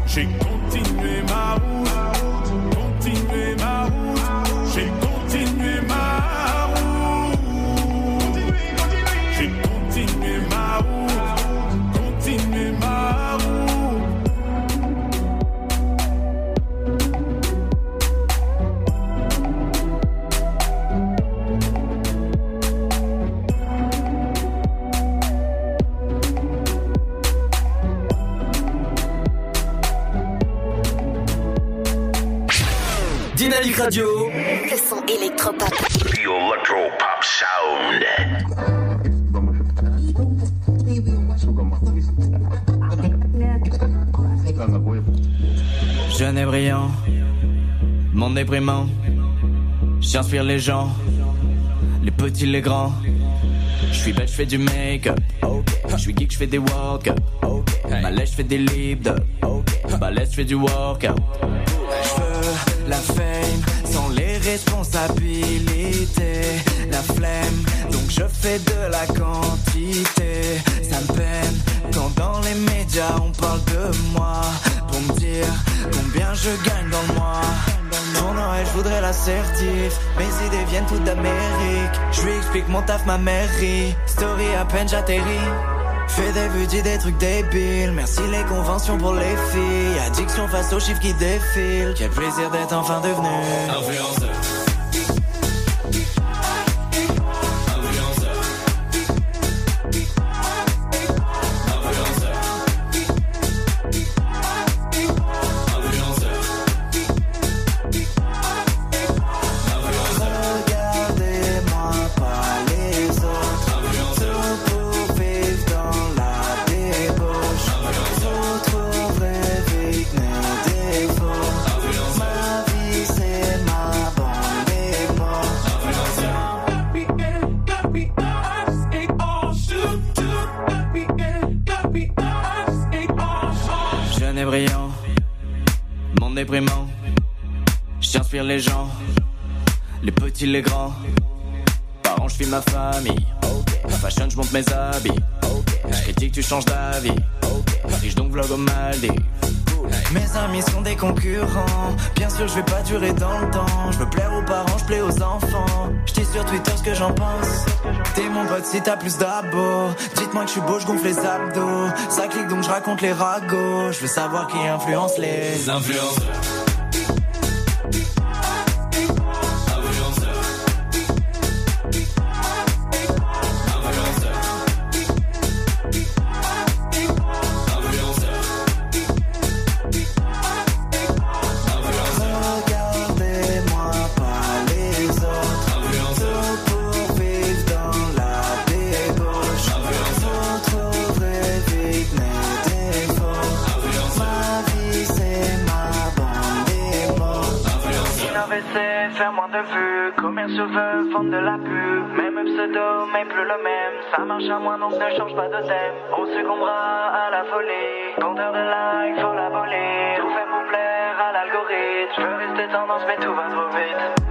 J'ai continué déprimant. J'inspire les gens, les petits, les grands. Je suis belle, je fais du make-up. Je suis geek, je fais des walk Balèze, je fais des lip Balèze, je fais du workout. Je veux la fame sans les responsabilités. La flemme, donc je fais de la quantité. Ça me peine quand dans les médias on parle de moi. Pour me dire combien je gagne dans le mois. Ton oreille, je voudrais l'assertif. Mes idées viennent toutes d'Amérique. Je lui explique mon taf, ma mairie. Story à peine j'atterris. Fais des vues, dis des trucs débiles. Merci les conventions pour les filles. Addiction face aux chiffres qui défilent. Quel plaisir d'être enfin devenu influenceur. Je filme ma famille. Fashion, je monte mes habits. Je critique, tu changes d'avis. Riche donc vlog au Maldives. Mes amis sont des concurrents. Bien sûr, je vais pas durer dans le temps. Je veux plaire aux parents, je plais aux enfants. Je dis sur Twitter ce que j'en pense. T'es mon pote si t'as plus d'abos. Dites-moi que je suis beau, je gonfle les abdos. Ça clique donc je raconte les ragots. Je veux savoir qui influence les influenceurs. On succombera à la folie Compteur de likes faut l'abolir Tout fait pour plaire à l'algorithme. Je veux rester tendance mais tout va trop vite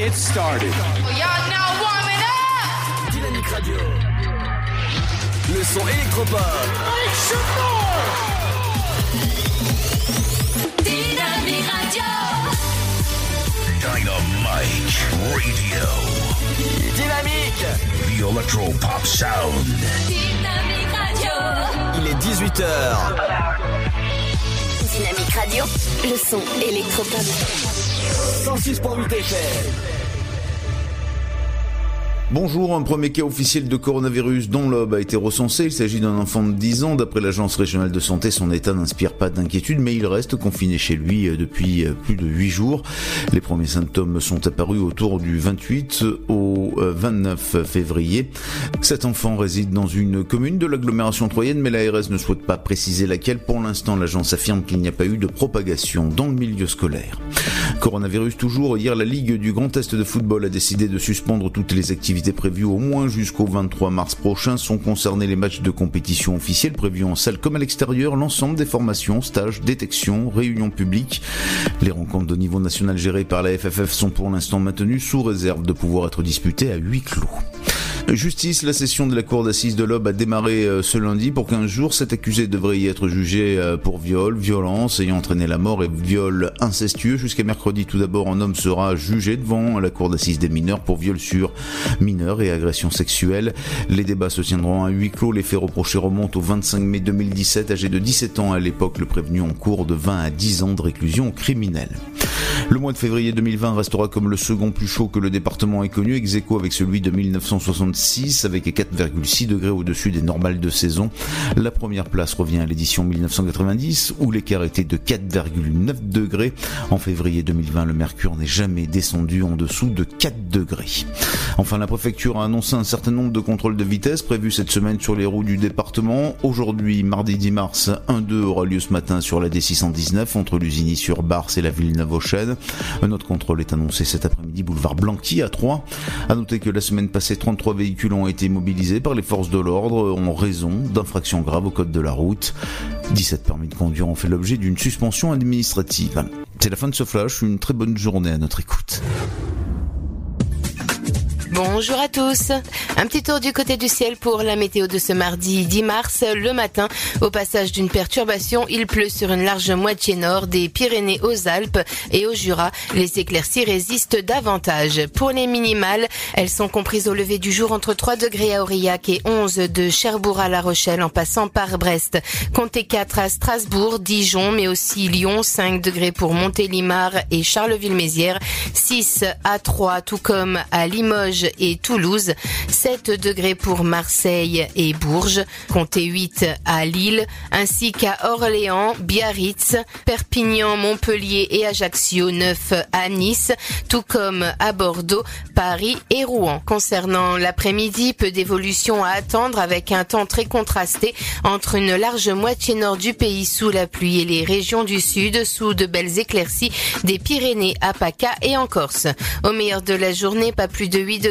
it started. Y'all now warming up. Dynamique Radio. Le son électropop. Dynamique Radio. Dynamite Radio. Dynamique. The Electro Pop Sound. Dynamique Radio. Il est 18h. Dynamique Radio. Le son électropop. 106.8 FM. Bonjour, un premier cas officiel de coronavirus dans l'Aube a été recensé. Il s'agit d'un enfant de 10 ans. D'après l'agence régionale de santé, son état n'inspire pas d'inquiétude, mais il reste confiné chez lui euh, depuis euh, plus de 8 jours. Les premiers symptômes sont apparus autour du 28 au 29 euh, février. Cet enfant réside dans une commune de l'agglomération troyenne, mais l'ARS ne souhaite pas préciser laquelle. Pour l'instant, l'agence affirme qu'il n'y a pas eu de propagation dans le milieu scolaire. Coronavirus toujours. Hier, la Ligue du Grand Est de football a décidé de suspendre toutes les activités prévues au moins jusqu'au 23 mars prochain. Sont concernés les matchs de compétition officiels prévus en salle comme à l'extérieur, l'ensemble des formations, stages, détections, réunions publiques. Les rencontres de niveau national gérées par la FFF sont pour l'instant maintenues sous réserve de pouvoir être disputées à huis clos. Justice, la session de la cour d'assises de l'Aube a démarré euh, ce lundi pour 15 jours. Cet accusé devrait y être jugé euh, pour viol, violence ayant entraîné la mort et viol incestueux. Jusqu'à mercredi, tout d'abord, un homme sera jugé devant la cour d'assises des mineurs pour viol sur mineurs et agression sexuelle. Les débats se tiendront à huis clos. Les faits reprochés remontent au 25 mai 2017. Âgé de 17 ans à l'époque, le prévenu en cours de 20 à 10 ans de réclusion criminelle. Le mois de février 2020 restera comme le second plus chaud que le département ait connu, ex avec celui de 1966, avec 4,6 degrés au-dessus des normales de saison. La première place revient à l'édition 1990, où l'écart était de 4,9 degrés. En février 2020, le mercure n'est jamais descendu en dessous de 4 degrés. Enfin, la préfecture a annoncé un certain nombre de contrôles de vitesse prévus cette semaine sur les routes du département. Aujourd'hui, mardi 10 mars, 1-2 aura lieu ce matin sur la D619 entre Lusigny sur Barse et la Villeneuve-aux-Chênes. Un autre contrôle est annoncé cet après-midi boulevard Blanqui à 3. À noter que la semaine passée, 33 véhicules ont été mobilisés par les forces de l'ordre en raison d'infractions graves au code de la route. 17 permis de conduire ont fait l'objet d'une suspension administrative. C'est la fin de ce flash, une très bonne journée à notre écoute. Bonjour à tous. Un petit tour du côté du ciel pour la météo de ce mardi 10 mars. Le matin, au passage d'une perturbation, il pleut sur une large moitié nord des Pyrénées aux Alpes et au Jura. Les éclaircies résistent davantage. Pour les minimales, elles sont comprises au lever du jour entre 3 degrés à Aurillac et 11 de Cherbourg à La Rochelle en passant par Brest. Comptez 4 à Strasbourg, Dijon, mais aussi Lyon, 5 degrés pour Montélimar et Charleville-Mézières, 6 à 3 tout comme à Limoges et Toulouse, 7 degrés pour Marseille et Bourges, comptez 8 à Lille, ainsi qu'à Orléans, Biarritz, Perpignan, Montpellier et Ajaccio, 9 à Nice, tout comme à Bordeaux, Paris et Rouen. Concernant l'après-midi, peu d'évolution à attendre avec un temps très contrasté entre une large moitié nord du pays sous la pluie et les régions du sud sous de belles éclaircies des Pyrénées à PACA et en Corse. Au meilleur de la journée, pas plus de 8 degrés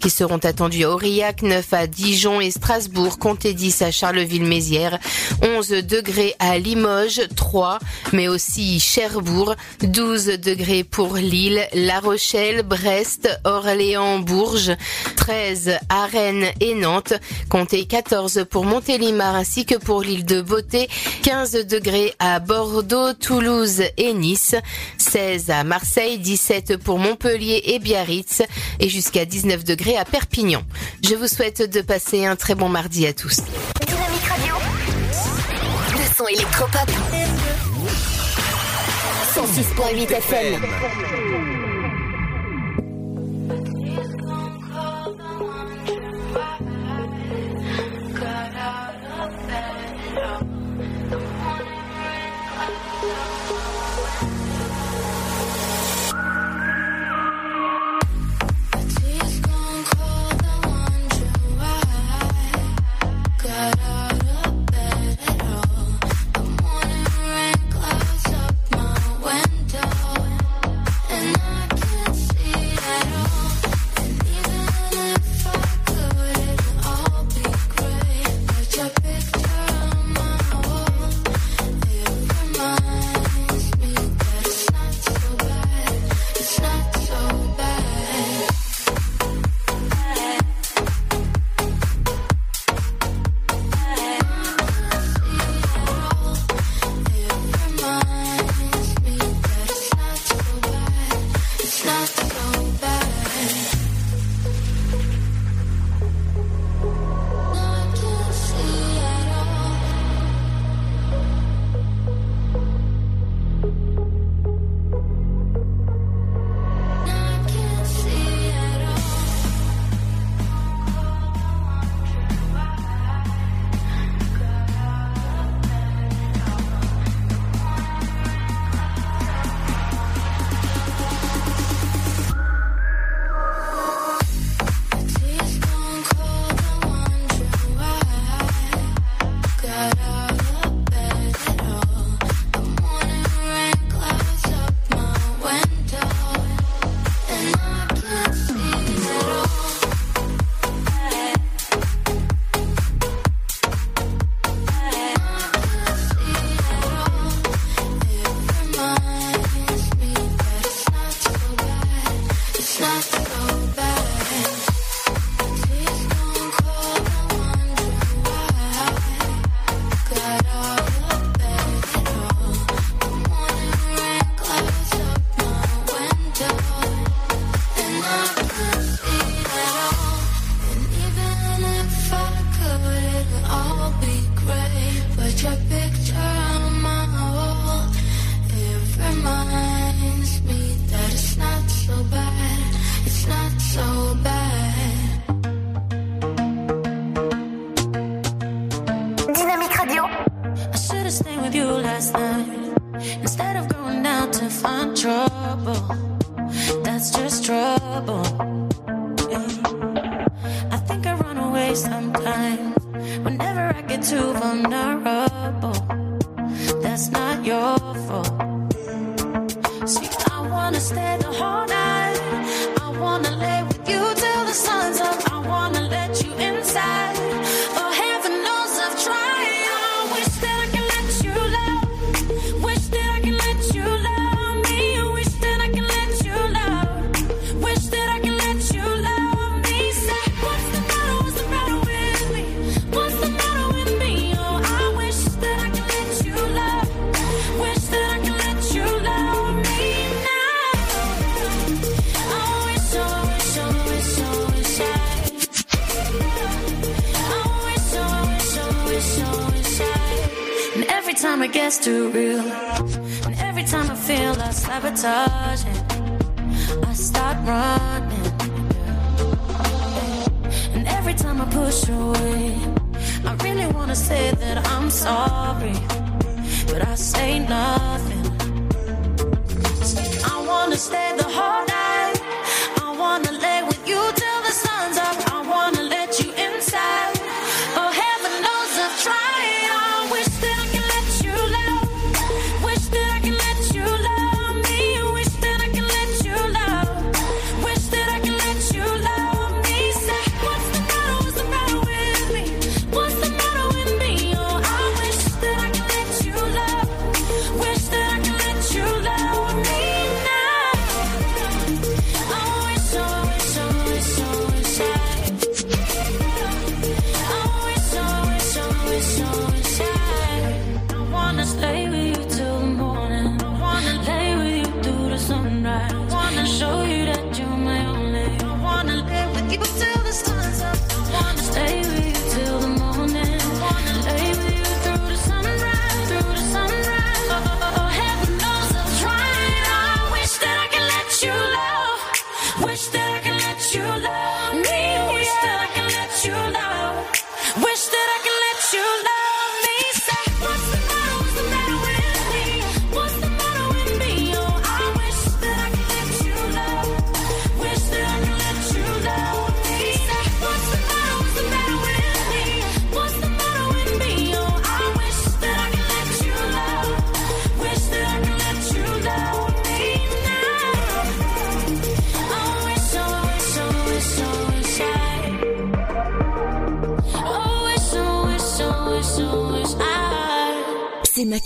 qui seront attendus à Aurillac, 9 à Dijon et Strasbourg, comptez 10 à Charleville-Mézières, 11 degrés à Limoges, 3, mais aussi Cherbourg, 12 degrés pour Lille, La Rochelle, Brest, Orléans, Bourges, 13 à Rennes et Nantes, comptez 14 pour Montélimar ainsi que pour l'île de Beauté, 15 degrés à Bordeaux, Toulouse et Nice, 16 à Marseille, 17 pour Montpellier et Biarritz et jusqu'à 19 degrés à Perpignan. Je vous souhaite de passer un très bon mardi à tous. Dynamique Radio. Le son électropop. 106.8 FM.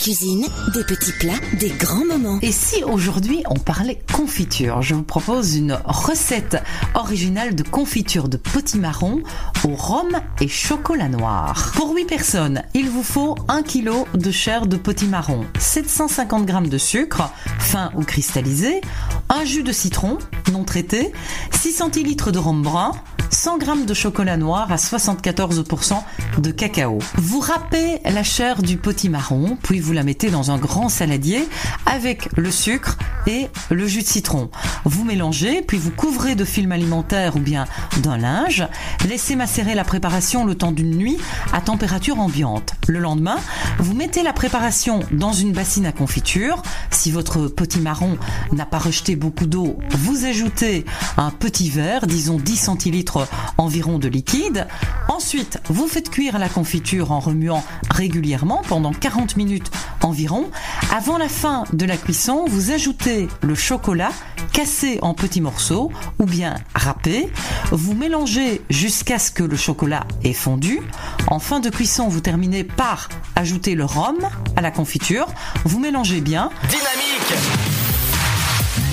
Cuisine, des petits plats, des grands moments. Et si aujourd'hui on parlait confiture Je vous propose une recette originale de confiture de potimarron au rhum et chocolat noir. Pour 8 personnes, il vous faut 1 kg de chair de potimarron, 750 g de sucre, fin ou cristallisé, un jus de citron non traité, 6 centilitres de rhum brun, 100 g de chocolat noir à 74% de cacao. Vous râpez la chair du potimarron, puis vous la mettez dans un grand saladier avec le sucre et le jus de citron. Vous mélangez, puis vous couvrez de film alimentaire ou bien d'un linge. Laissez macérer la préparation le temps d'une nuit à température ambiante. Le lendemain, vous mettez la préparation dans une bassine à confiture. Si votre potimarron n'a pas rejeté beaucoup d'eau, vous ajoutez un petit verre, disons 10 centilitres environ de liquide. Ensuite, vous faites cuire la confiture en remuant régulièrement pendant 40 minutes environ. Avant la fin de la cuisson, vous ajoutez le chocolat cassé en petits morceaux ou bien râpé. Vous mélangez jusqu'à ce que le chocolat ait fondu. En fin de cuisson, vous terminez par ajouter le rhum à la confiture. Vous mélangez bien. Dynamique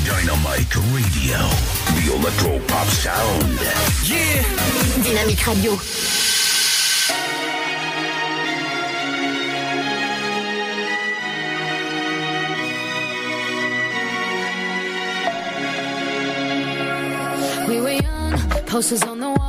Dynamite Radio. The Electro Pop Sound. Yeah Dynamique Radio. We were young, posters on the wall,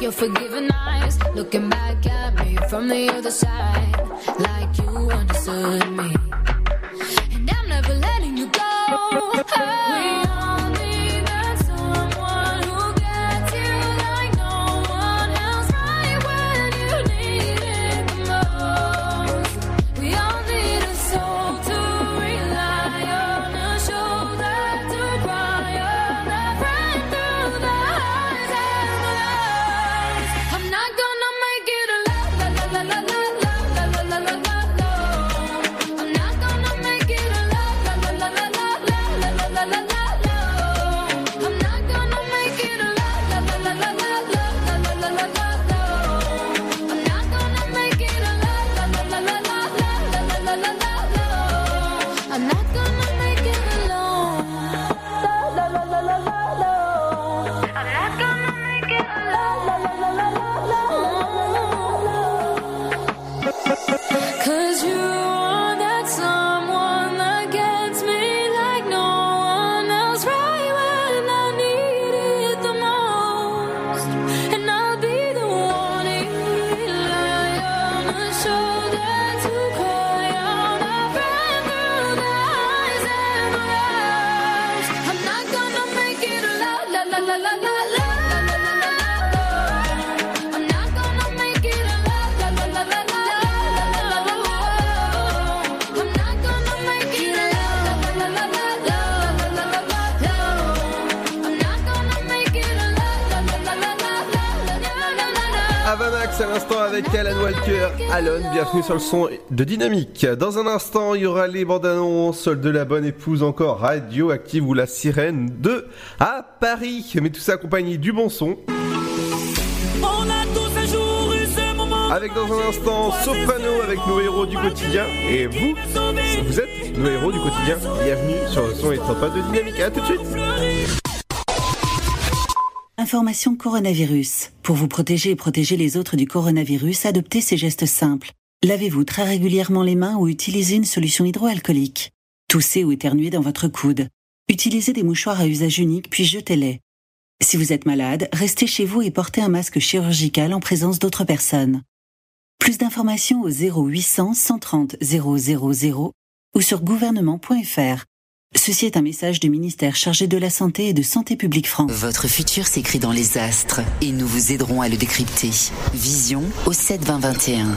your forgiving eyes, looking back at me from the other side, like you understood me. Bienvenue sur le son de Dynamique. Dans un instant, il y aura les bandes annonces de la bonne épouse encore radioactive ou la sirène de à Paris. Mais tout ça accompagné du bon son. On a tous un jour eu ce moment. Avec dans un instant Soprano avec nos héros du quotidien. Et vous, vous êtes nos héros du quotidien. Bienvenue sur le son et pas de Dynamique. À tout de suite. Information coronavirus. Pour vous protéger et protéger les autres du coronavirus, adoptez ces gestes simples. Lavez-vous très régulièrement les mains ou utilisez une solution hydroalcoolique. Toussez ou éternuez dans votre coude. Utilisez des mouchoirs à usage unique puis jetez-les. Si vous êtes malade, restez chez vous et portez un masque chirurgical en présence d'autres personnes. Plus d'informations au 0800 130 000 ou sur gouvernement.fr. Ceci est un message du ministère chargé de la Santé et de Santé publique France. Votre futur s'écrit dans les astres et nous vous aiderons à le décrypter. Vision au 7 20 21.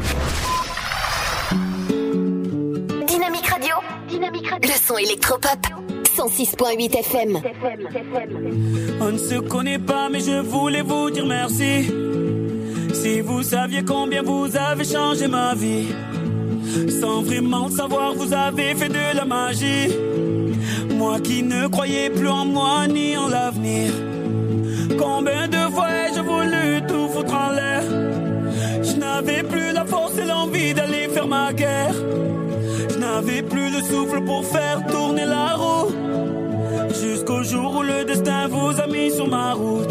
Le son électropop. 106.8 FM. On ne se connaît pas, mais je voulais vous dire merci. Si vous saviez combien vous avez changé ma vie, sans vraiment savoir, vous avez fait de la magie. Moi qui ne croyais plus en moi ni en l'avenir. Combien de fois ai-je voulu tout foutre en l'air? Je n'avais plus la force et l'envie d'aller faire ma guerre. N'avais plus le souffle pour faire tourner la roue. Jusqu'au jour où le destin vous a mis sur ma route.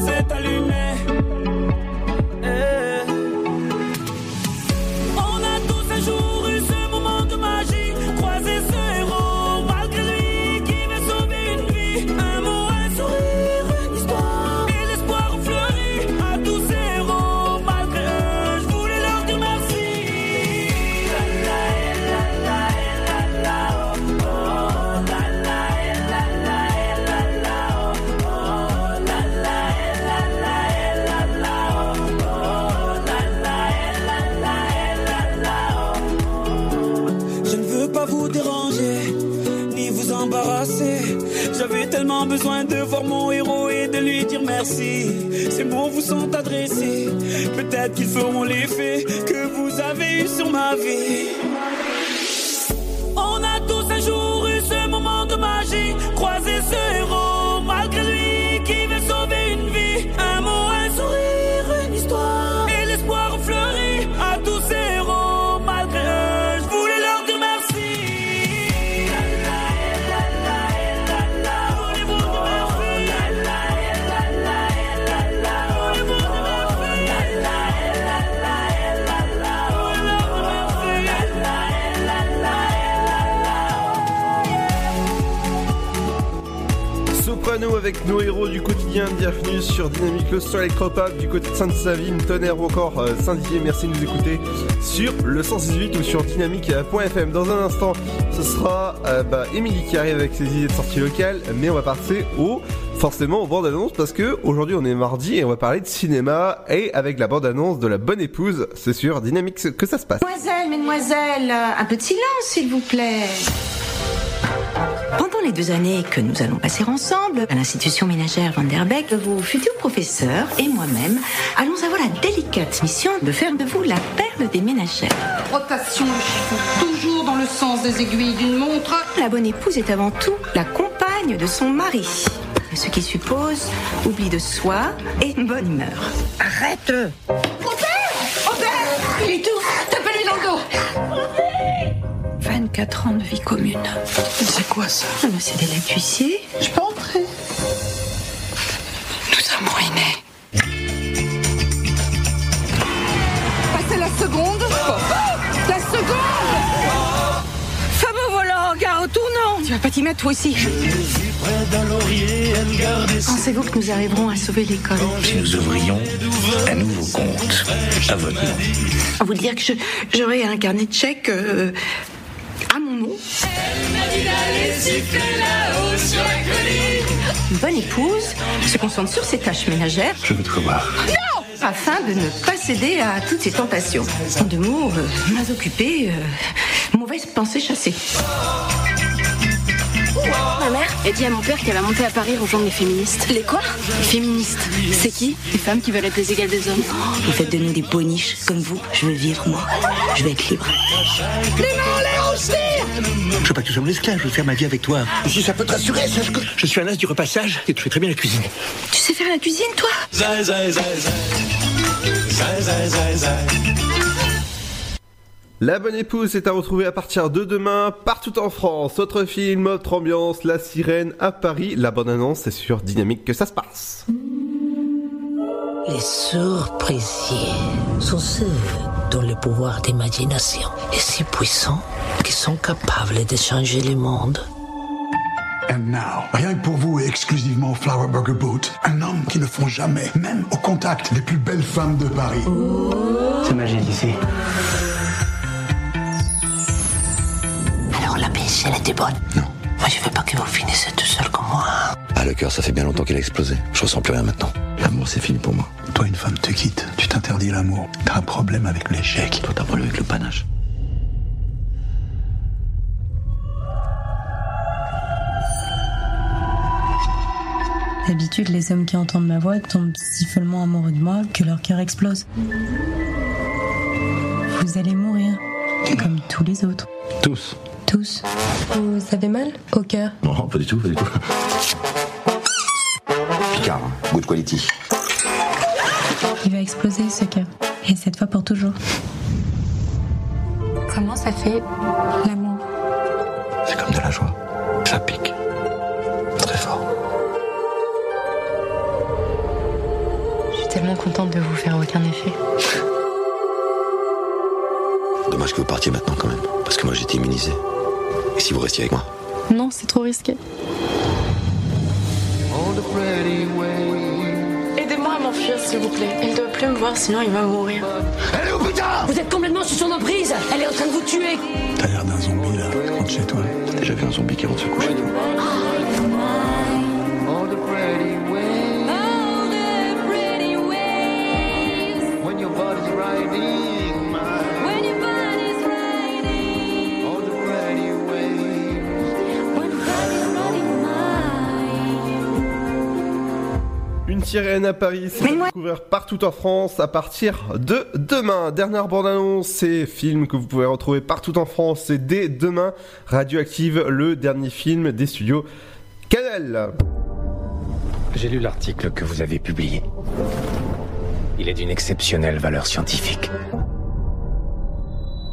Ma besoin de voir mon héros et de lui dire merci. Ces mots vous sont adressés, peut-être qu'ils feront l'effet que vous avez eu sur ma vie. Avec nos héros du quotidien, bienvenue sur Dynamique le son électropop du côté de Sainte-Savine, Tonnerre ou encore euh, Saint-Didier, merci de nous écouter sur le 168 ou sur dynamique.fm. Dans un instant, ce sera euh, bah, qui arrive avec ses idées de sortie locale, mais on va passer au forcément aux bandes annonces parce que aujourd'hui on est mardi et on va parler de cinéma et avec la bande annonce de la bonne épouse, c'est sur Dynamique que ça se passe. Mesdemoiselles, un peu de silence, s'il vous plaît. Pendant les deux années que nous allons passer ensemble à l'institution ménagère Van der Beek, vos futurs professeurs et moi-même allons avoir la délicate mission de faire de vous la perle des ménagères. Rotation de chiffon, toujours dans le sens des aiguilles d'une montre. La bonne épouse est avant tout la compagne de son mari. Ce qui suppose oubli de soi et une bonne humeur. Arrête Robert Robert Il est tout 24 ans de vie commune. C'est quoi ça? Ah bah, C'est des d'huissier. Je peux entrer Nous sommes ruinés. Passez la seconde La seconde Fameux volant, gare au tournant Tu vas pas t'y mettre toi aussi Pensez-vous que nous arriverons à sauver l'école? Si nous ouvrions un nouveau compte à votre nom. À vous dire que je- j'aurai un carnet de chèques euh, à mon nom. Une bonne épouse se concentre sur ses tâches ménagères Je veux te revoir. afin de ne pas céder à toutes ses tentations. En deux mots, euh, mains occupées, euh, mauvaise pensée chassée. Ma mère, elle dit à mon père qu'elle va monter à Paris rejoindre les féministes. Les quoi? Les féministes. C'est qui? Les femmes qui veulent être les égales des hommes. Vous faites de nous des boniches comme vous. Je veux vivre, moi. Je veux être libre. Les mains en l'air Je veux pas que tu sois mon esclave, je veux faire ma vie avec toi. Si ça peut te rassurer, sache que je suis un as du repassage et tu fais très bien la cuisine. Tu sais faire la cuisine, toi Zai, zai, zai. La bonne épouse est à retrouver à partir de demain partout en France. Autre film, autre ambiance, La Sirène à Paris. La bonne annonce, c'est sur Dynamique que ça se passe. Les surpréciés sont ceux dont le pouvoir d'imagination est si puissant qu'ils sont capables de changer le monde. And now, rien que pour vous et exclusivement Flower Burger Boot, un homme qui ne font jamais, même au contact des plus belles femmes de Paris. C'est magique ici. Alors la pêche, elle était bonne Non. Moi, je veux pas que vous finissiez tout seul comme moi. Ah, le cœur, ça fait bien longtemps qu'il a explosé. Je ressens plus rien maintenant. L'amour, c'est fini pour moi. Toi, une femme te quitte, tu t'interdis l'amour. T'as un problème avec l'échec. Toi, t'as un problème avec le panache. D'habitude, les hommes qui entendent ma voix tombent si follement amoureux de moi que leur cœur explose. Vous allez mourir, comme tous les autres. Tous. Tous. Vous avez mal au cœur? Non, pas du tout, pas du tout. Picard, hein. good quality. Il va exploser ce cœur. Et cette fois pour toujours. Comment ça fait l'amour? C'est comme de la joie. Ça pique. Très fort. Je suis tellement contente de vous faire aucun effet. Dommage que vous partiez maintenant quand même. Parce que moi j'étais immunisé. Et si vous restiez avec moi Non, c'est trop risqué. Aidez-moi à m'enfuir, s'il vous plaît. Il ne doit plus me voir, sinon il va mourir. Allez, au putain Vous êtes complètement sous son emprise Elle est en train de vous tuer T'as l'air d'un zombie là, rentre chez toi. T'as déjà vu un zombie qui rentre se coucher Une sirène à Paris, c'est à découvrir partout en France à partir de demain. Dernière bande-annonce, c'est film que vous pouvez retrouver partout en France, c'est dès demain. Radioactive, le dernier film des studios Canal. J'ai lu l'article que vous avez publié. Il est d'une exceptionnelle valeur scientifique.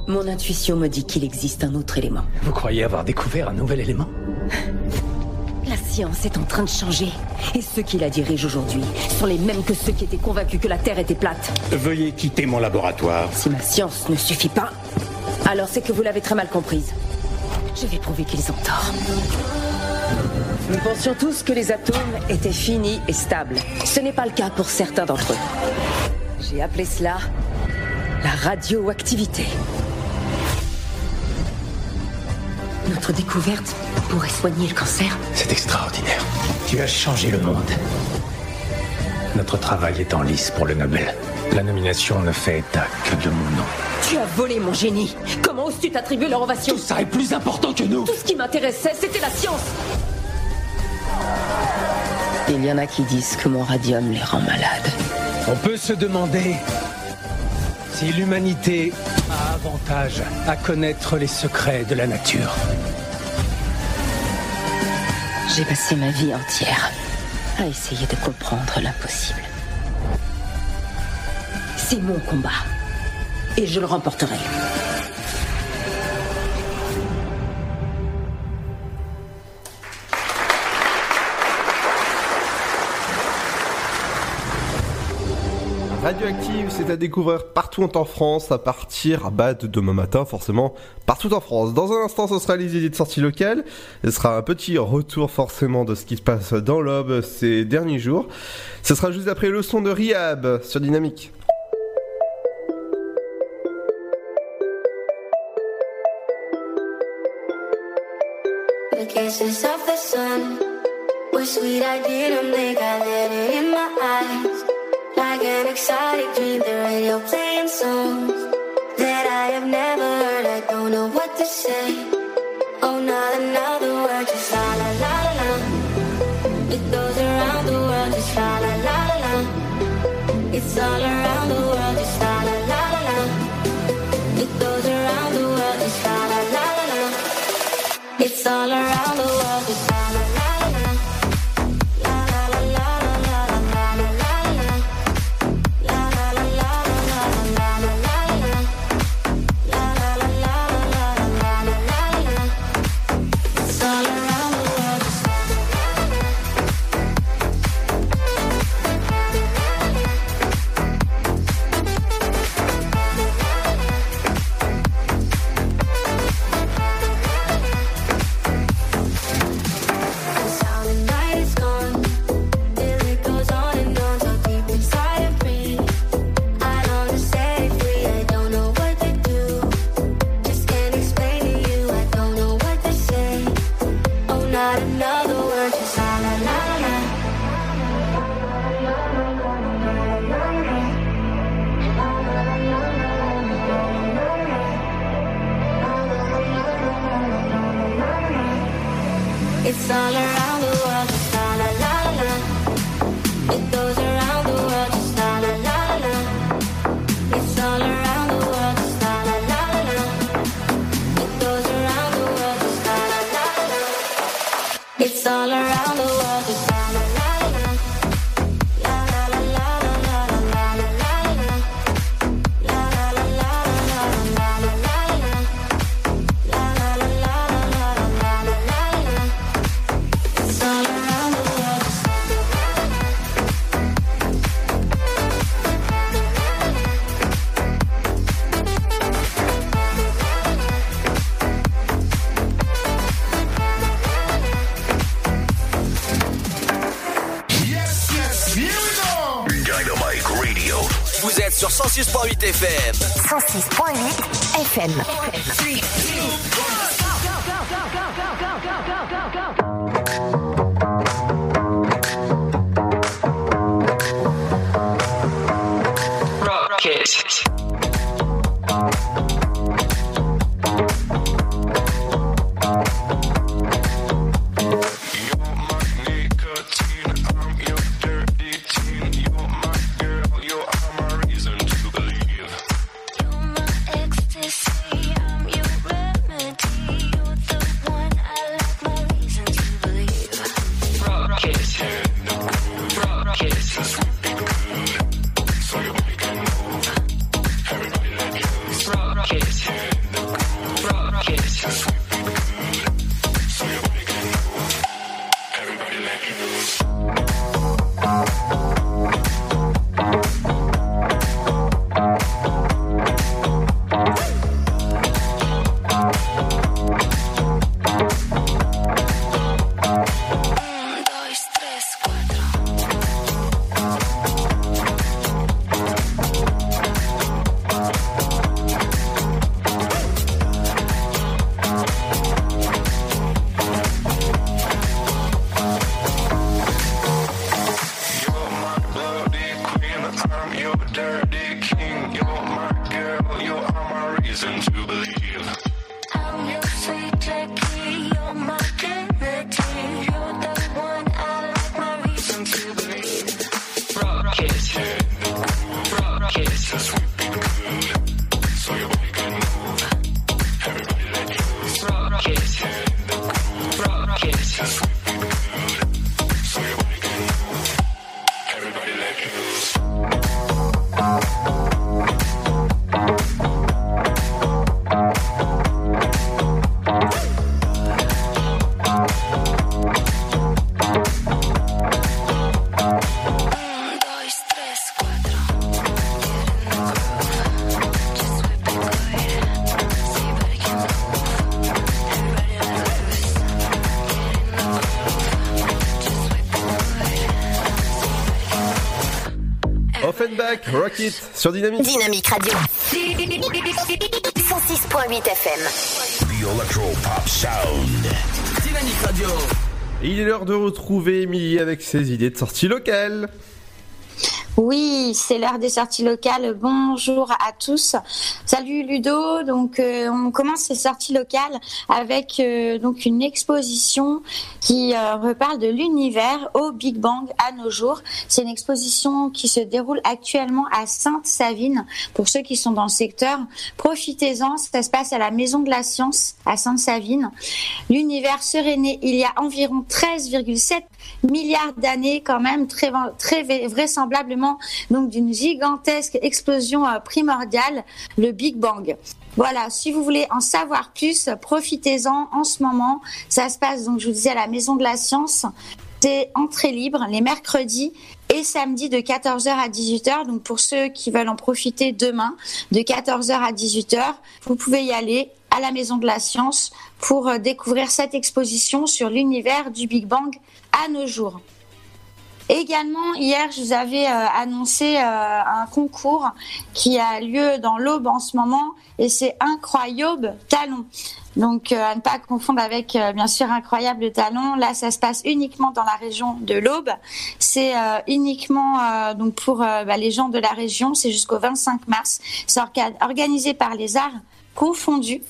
Mon intuition me dit qu'il existe un autre élément. Vous croyez avoir découvert un nouvel élément? La science est en train de changer. Et ceux qui la dirigent aujourd'hui sont les mêmes que ceux qui étaient convaincus que la Terre était plate. Veuillez quitter mon laboratoire. Si ma science ne suffit pas, alors c'est que vous l'avez très mal comprise. Je vais prouver qu'ils ont tort. Nous pensions tous que les atomes étaient finis et stables. Ce n'est pas le cas pour certains d'entre eux. J'ai appelé cela la radioactivité. Notre découverte pourrait soigner le cancer. C'est extraordinaire. Tu as changé le monde. Notre travail est en lice pour le Nobel. La nomination ne fait état que de mon nom. Tu as volé mon génie. Comment oses-tu t'attribuer leur ovation? Tout ça est plus important que nous. Tout ce qui m'intéressait, c'était la science. Il y en a qui disent que mon radium les rend malades. On peut se demander si l'humanité a avantage à connaître les secrets de la nature. J'ai passé ma vie entière à essayer de comprendre l'impossible. C'est mon combat. Et je le remporterai. Radioactive, c'est à découvrir partout en France à partir bah, de demain matin, forcément, partout en France. Dans un instant, ce sera les idées de sortie locale. Ce sera un petit retour forcément de ce qui se passe dans l'Aube ces derniers jours. Ce sera juste après le son de Rihab sur Dynamique. Like an exotic dream, the radio playing songs that I have never heard. I don't know what to say. It's all around the Rennes. Rocket sur Dynamique. Dynamique Radio. 106.8 FM. The Electro Pop Sound. Dynamique Radio. Il est l'heure de retrouver Émilie avec ses idées de sortie locale. Oui, c'est l'heure des sorties locales. Bonjour à tous. Salut Ludo. Donc euh, on commence ces sorties locales avec euh, donc une exposition qui euh, reparle de l'univers au Big Bang à nos jours. C'est une exposition qui se déroule actuellement à Sainte-Savine. Pour ceux qui sont dans le secteur, profitez-en. Ça se passe à la Maison de la Science à Sainte-Savine. L'univers serait né il y a environ 13,7 milliards d'années quand même, très, vraisemblablement donc d'une gigantesque explosion euh, primordiale, le Big Bang. Voilà, si vous voulez en savoir plus, profitez-en en ce moment. Ça se passe, donc je vous disais, à la Maison de la Science. C'est entrée libre les mercredis et samedis de 14h à 18h. Donc pour ceux qui veulent en profiter demain, de 14h à 18h, vous pouvez y aller à la Maison de la Science pour euh, découvrir cette exposition sur l'univers du Big Bang à nos jours. Également, hier, je vous avais euh, annoncé euh, un concours qui a lieu dans l'Aube en ce moment et c'est Incroyable Talon. Donc, euh, à ne pas confondre avec, euh, bien sûr, Incroyable Talon. Là, ça se passe uniquement dans la région de l'Aube. C'est euh, uniquement euh, donc pour bah, les gens de la région. C'est jusqu'au 25 mars. C'est orga- organisé par les arts confondus.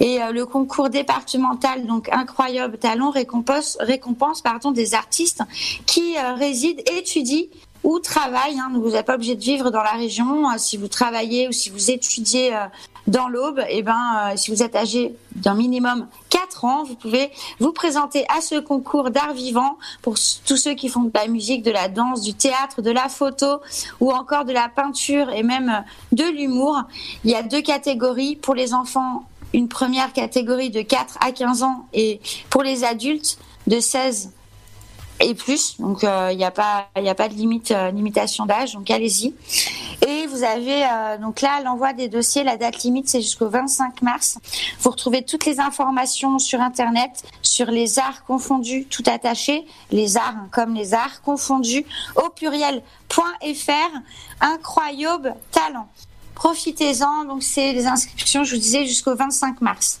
Et euh, le concours départemental, donc incroyable talent, récompense, récompense pardon, des artistes qui euh, résident, étudient ou travaillent. hein. Vous n'êtes pas obligé de vivre dans la région. Euh, si vous travaillez ou si vous étudiez euh, dans l'Aube, et ben, euh, si vous êtes âgé d'un minimum 4 ans, vous pouvez vous présenter à ce concours d'art vivant pour tous ceux qui font de la musique, de la danse, du théâtre, de la photo ou encore de la peinture et même de l'humour. Il y a deux catégories pour les enfants. Une première catégorie de 4 à 15 ans et pour les adultes de 16 et plus. Donc euh, il n'y a pas il a pas de limite euh, limitation d'âge. Donc allez-y. Et vous avez euh, donc là l'envoi des dossiers. La date limite c'est jusqu'au 25 mars. Vous retrouvez toutes les informations sur internet sur les arts confondus tout attaché. Les arts comme les arts confondus au pluriel.fr. Incroyable talent. Profitez-en, donc c'est les inscriptions, je vous disais, jusqu'au 25 mars.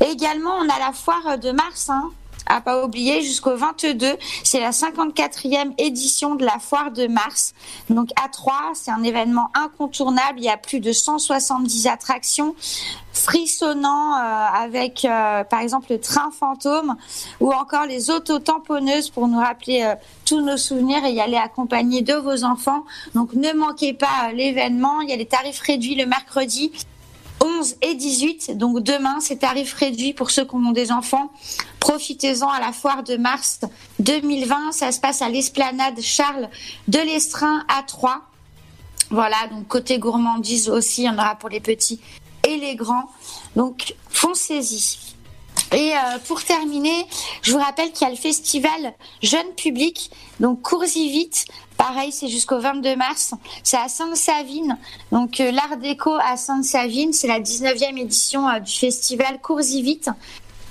Et également, on a la foire de mars, hein, à pas oublier, jusqu'au 22. C'est la 54e édition de la foire de mars. Donc à Troyes, c'est un événement incontournable. Il y a plus de 170 attractions frissonnant euh, avec euh, par exemple le train fantôme ou encore les auto-tamponneuses pour nous rappeler euh, tous nos souvenirs et y aller accompagné de vos enfants. Donc ne manquez pas l'événement. Il y a les tarifs réduits le mercredi 11 et 18. Donc demain, c'est tarif réduit pour ceux qui ont des enfants. Profitez-en à la foire de mars 2020. Ça se passe à l'esplanade Charles de l'Estrin à Troyes. Voilà, donc côté gourmandise aussi, il y en aura pour les petits et les grands. Donc foncez-y. Et euh, pour terminer, je vous rappelle qu'il y a le festival Jeune Public, donc cours-y vite. Pareil, c'est jusqu'au 22 mars. C'est à Sainte-Savine. Donc euh, l'Art déco à Sainte-Savine, c'est la 19e édition euh, du festival cours-y vite.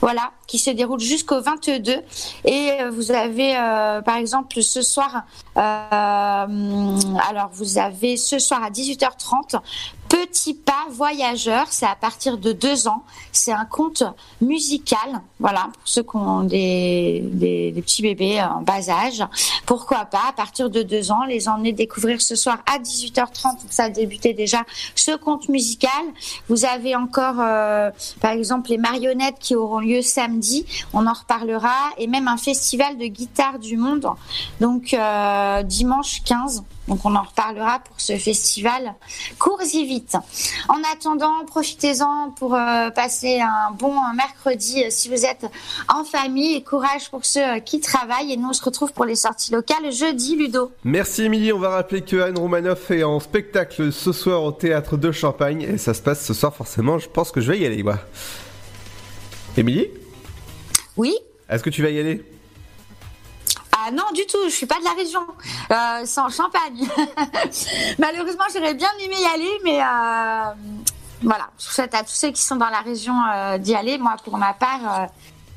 Voilà, qui se déroule jusqu'au 22. Et euh, vous avez, euh, par exemple, ce soir, euh, alors vous avez ce soir à 18h30, Petit pas voyageur, c'est à partir de deux ans. C'est un conte musical, voilà, pour ceux qui ont des, des, petits bébés en bas âge. Pourquoi pas, à partir de deux ans, les emmener découvrir ce soir à 18h30, donc ça a débuté déjà, ce conte musical. Vous avez encore, par exemple, les marionnettes qui auront lieu samedi, on en reparlera, et même un festival de guitare du monde, donc euh, dimanche 15. Donc on en reparlera pour ce festival. Cours-y vite. En attendant, profitez-en pour euh, passer un bon mercredi euh, si vous êtes en famille et courage pour ceux qui travaillent. Et nous on se retrouve pour les sorties locales jeudi, Ludo. Merci Émilie, on va rappeler que Anne Romanoff est en spectacle ce soir au théâtre de Champagne et ça se passe ce soir forcément, je pense que je vais y aller moi. Émilie? Oui Est-ce que tu vas y aller? Ah non, du tout, je suis pas de la région. Euh, c'est en Champagne. Malheureusement, j'aurais bien aimé y aller, mais euh, voilà. Je souhaite à tous ceux qui sont dans la région euh, d'y aller. Moi, pour ma part, euh,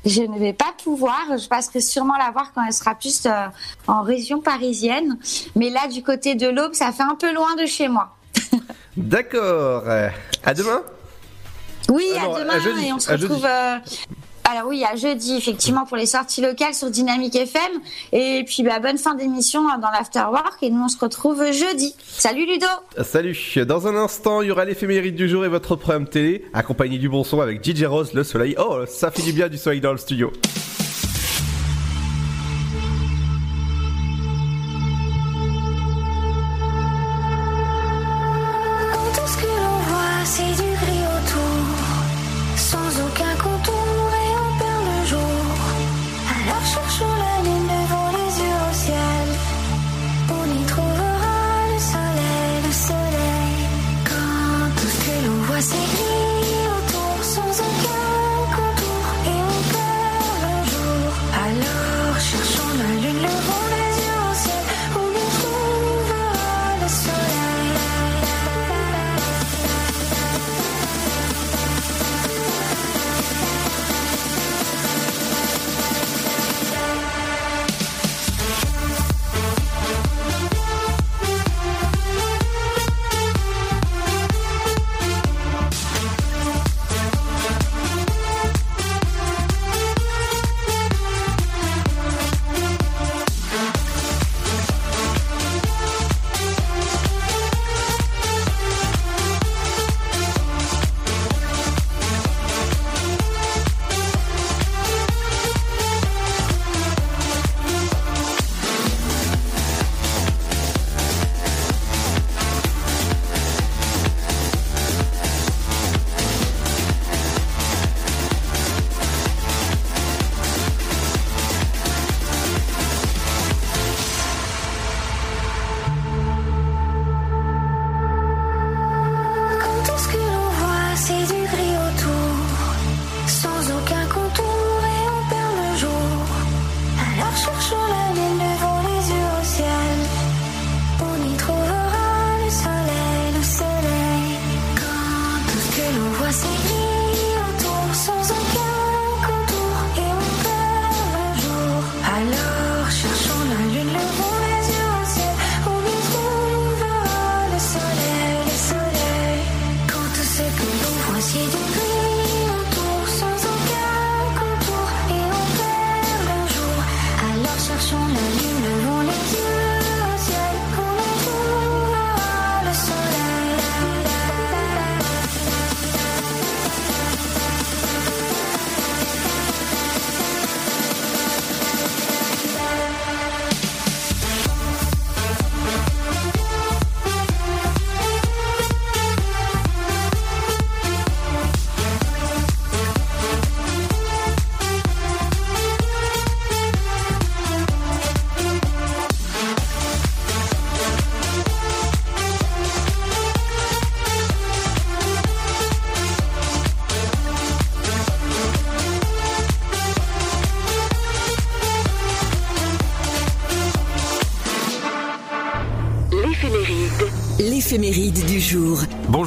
je ne vais pas pouvoir. Je passerai sûrement la voir quand elle sera plus en région parisienne. Mais là, du côté de l'Aube, ça fait un peu loin de chez moi. D'accord. À demain? Oui, Ah non, à à demain jeudi, et on se retrouve. Alors oui, à jeudi effectivement pour les sorties locales sur Dynamique FM et puis bah, bonne fin d'émission euh, dans l'afterwork et nous on se retrouve jeudi. Salut Ludo. Salut, dans un instant il y aura l'éphéméride du jour et votre programme télé, accompagné du bon son avec DJ Rose, le soleil. Oh, ça fait du bien du soleil dans le studio.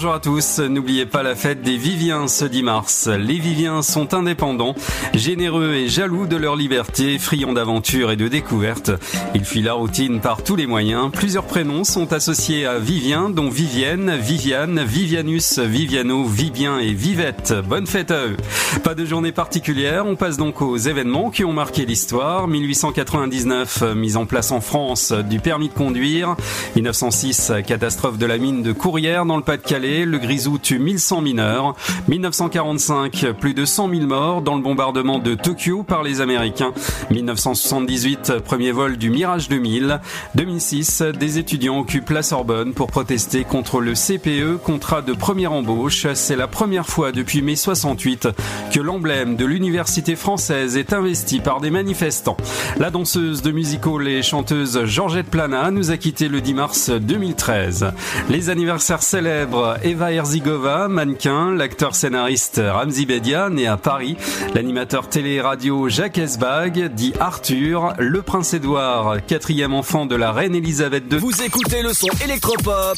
Bonjour à tous, n'oubliez pas la fête des Viviens ce 10 mars. Les Viviens sont indépendants, généreux et jaloux de leur liberté, friands d'aventure et de découvertes. Ils fuient la routine par tous les moyens. Plusieurs prénoms sont associés à Vivien, dont Vivienne, Viviane, Vivianus, Viviano, Vibien et Vivette. Bonne fête à eux. Pas de journée particulière, on passe donc aux événements qui ont marqué l'histoire. 1899, mise en place en France du permis de conduire. 1906, catastrophe de la mine de Courrières dans le Pas-de-Calais. Le Grisou tue 1100 mineurs. 1945, plus de 100 000 morts dans le bombardement de Tokyo par les Américains. 1978, premier vol du Mirage 2000. 2006, des étudiants occupent la Sorbonne pour protester contre le CPE, contrat de première embauche. C'est la première fois depuis mai 68 que l'emblème de l'université française est investi par des manifestants. La danseuse de music hall et chanteuse Georgette Plana nous a quitté le 10 mars 2013. Les anniversaires célèbres Eva Herzigova, mannequin, l'acteur scénariste Ramzi Bedia, né à Paris, l'animateur télé et radio Jacques Esbag, dit Arthur, le prince Édouard, quatrième enfant de la reine Elisabeth II. Vous écoutez le son électropop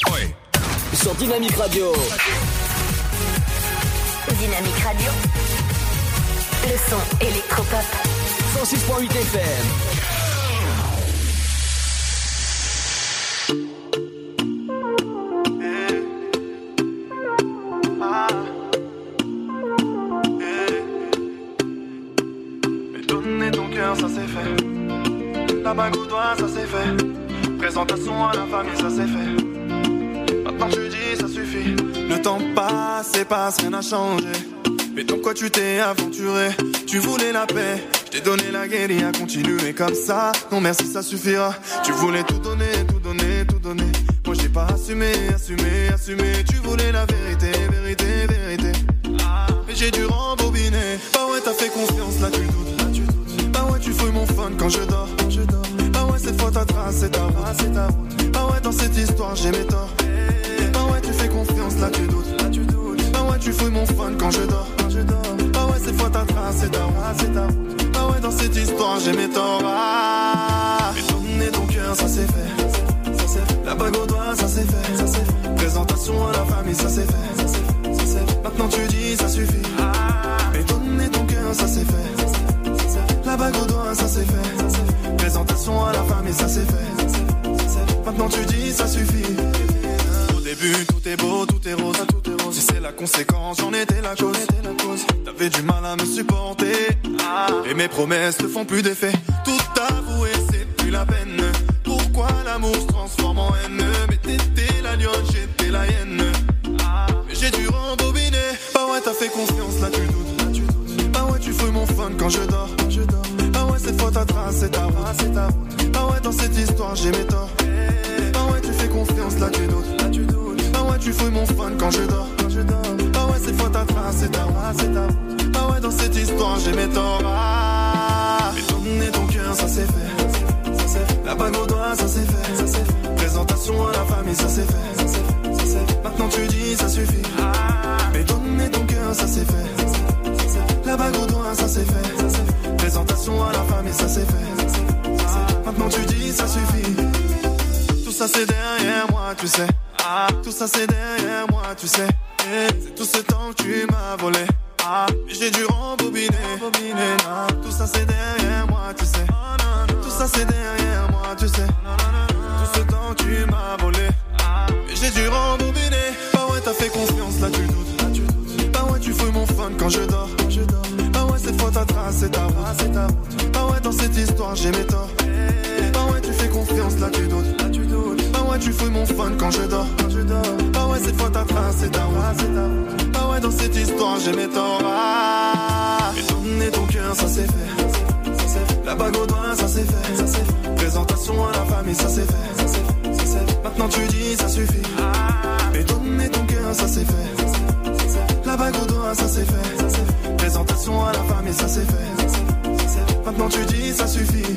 sur Dynamique Radio. Dynamique Radio. Le son électropop. 106.8 FM. La bague au doigt, ça c'est fait. Présentation à la famille, ça c'est fait. Maintenant tu dis, ça suffit. Le temps passe et passe, rien n'a changé. Mais dans quoi tu t'es aventuré? Tu voulais la paix, je t'ai donné la à continuer comme ça. Non merci, ça suffira. Tu voulais tout donner, tout donner, tout donner. Moi j'ai pas assumé, assumé, assumé. Tu voulais la vérité, vérité, vérité. Mais j'ai dû rembobiner. Bah ouais, t'as fait confiance. Là, tu doutes. Quand je dors. Bah ouais, cette fois ta trace, c'est ta route. c'est ta route. Bah ouais, dans cette histoire, j'ai mes torts. Bah ouais, tu fais confiance, là tu doutes. Bah ouais, tu fouilles mon fun quand je dors. Bah ouais, cette fois ta trace, c'est ta route. c'est ta route. Bah ouais, dans cette histoire, j'ai mes torts. Ah. Mais donner ton cœur, ça c'est fait. Ça c'est fait. La bague au doigt, ça c'est fait. C'est fait. Présentation à la famille, ça c'est fait. Ça c'est c'est fait. Maintenant tu dis, ça suffit. Mais donner ton cœur, ça c'est fait. La bague au doigt, ça c'est fait. Présentation à la c'est fait. Ça c'est fait. Maintenant tu dis, ça suffit. Au début, tout est beau, tout est rose. Tout est rose. Si c'est la conséquence, j'en étais la cause. T'avais du mal à me supporter. Et mes promesses ne font plus d'effet. Tout avouer, c'est plus la peine. Pourquoi l'amour se transforme en haine? Mais t'étais la lionne, j'étais la hyène. Mais j'ai dû rembobiner. Bah ouais, t'as fait confiance, là tu doutes. Bah ouais, tu fouilles mon fun quand je dors. Ta. Bah ouais, dans cette histoire, j'ai mes torts. Bah ouais, tu fais confiance, là tu doutes. Bah ouais, tu fouilles mon fun quand je dors. Quand je dors. Bah ouais, cette fois ta trace, c'est ta c'est ta. Bah ouais, dans cette histoire, j'ai mes torts. Ah. Mais donner ton cœur, ça c'est fait. Ça c'est fait. La bague au doigt, ça c'est fait. Ça c'est fait. Présentation à la famille, ça c'est fait. Ça c'est fait. Ça c'est fait. Maintenant tu dis, ça suffit. Mais donner ton cœur, ça c'est fait. La bague au doigt. Ça c'est fait. Présentation à la famille, ça c'est fait. Maintenant tu dis, ça suffit. Tout ça c'est derrière moi, tu sais. Ah, tout ça c'est derrière moi, tu sais. Eh, C'est tout ce temps que tu m'as volé. Ah, j'ai dû rembobiner. rembobiner. Ah, tout ça c'est derrière moi, tu sais. Tout ça c'est derrière moi, tu sais. Tout ce temps que tu m'as volé. Ah, j'ai dû rembobiner. Bah ouais, t'as fait confiance, là tu doutes. Là, tu doutes. Bah ouais, tu fouilles mon fun quand je dors. Quand je dors. Bah ouais, cette fois ta trace, c'est ta route. c'est ta route. Bah ouais, dans cette histoire, j'ai mes torts. Là tu doutes. Tu doutes. Bah ouais, tu fouilles mon fun quand je dors. Quand je dors. Bah ouais, cette fois ta trace, c'est ta route. Bah ouais, dans cette histoire, j'ai mes torts. Ah. Mais ton cœur, ça c'est fait. La bague au doigt, ça c'est fait. Ça. Présentation à la famille, ça c'est fait. Ça. Maintenant tu dis, ça suffit. Mais donner ton cœur, ça c'est fait. Fait. La bague au doigt, ça c'est fait. Présentation à la famille. Ça c'est fait. Maintenant tu dis, ça suffit.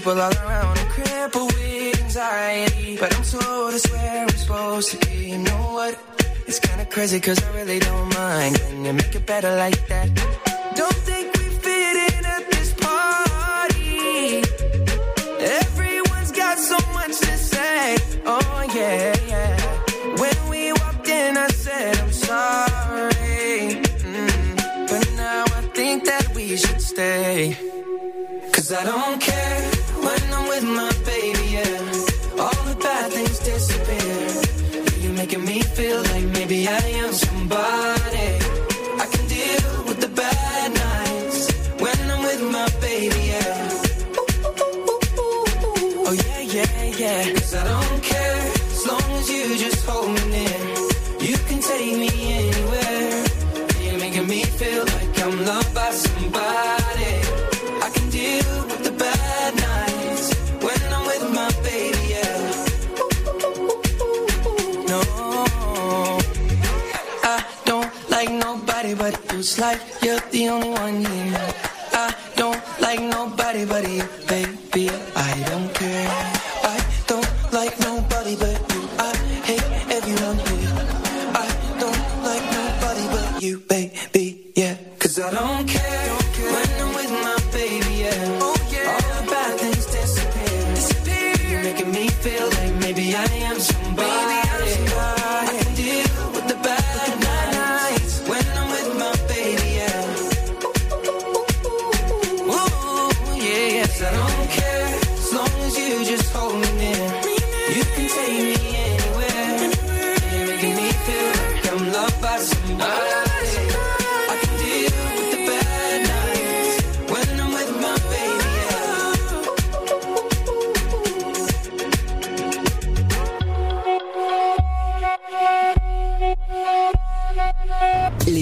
people all around, I'm crippled with anxiety. But I'm told it's where I'm supposed to be. You know what? It's kinda crazy, cause I really don't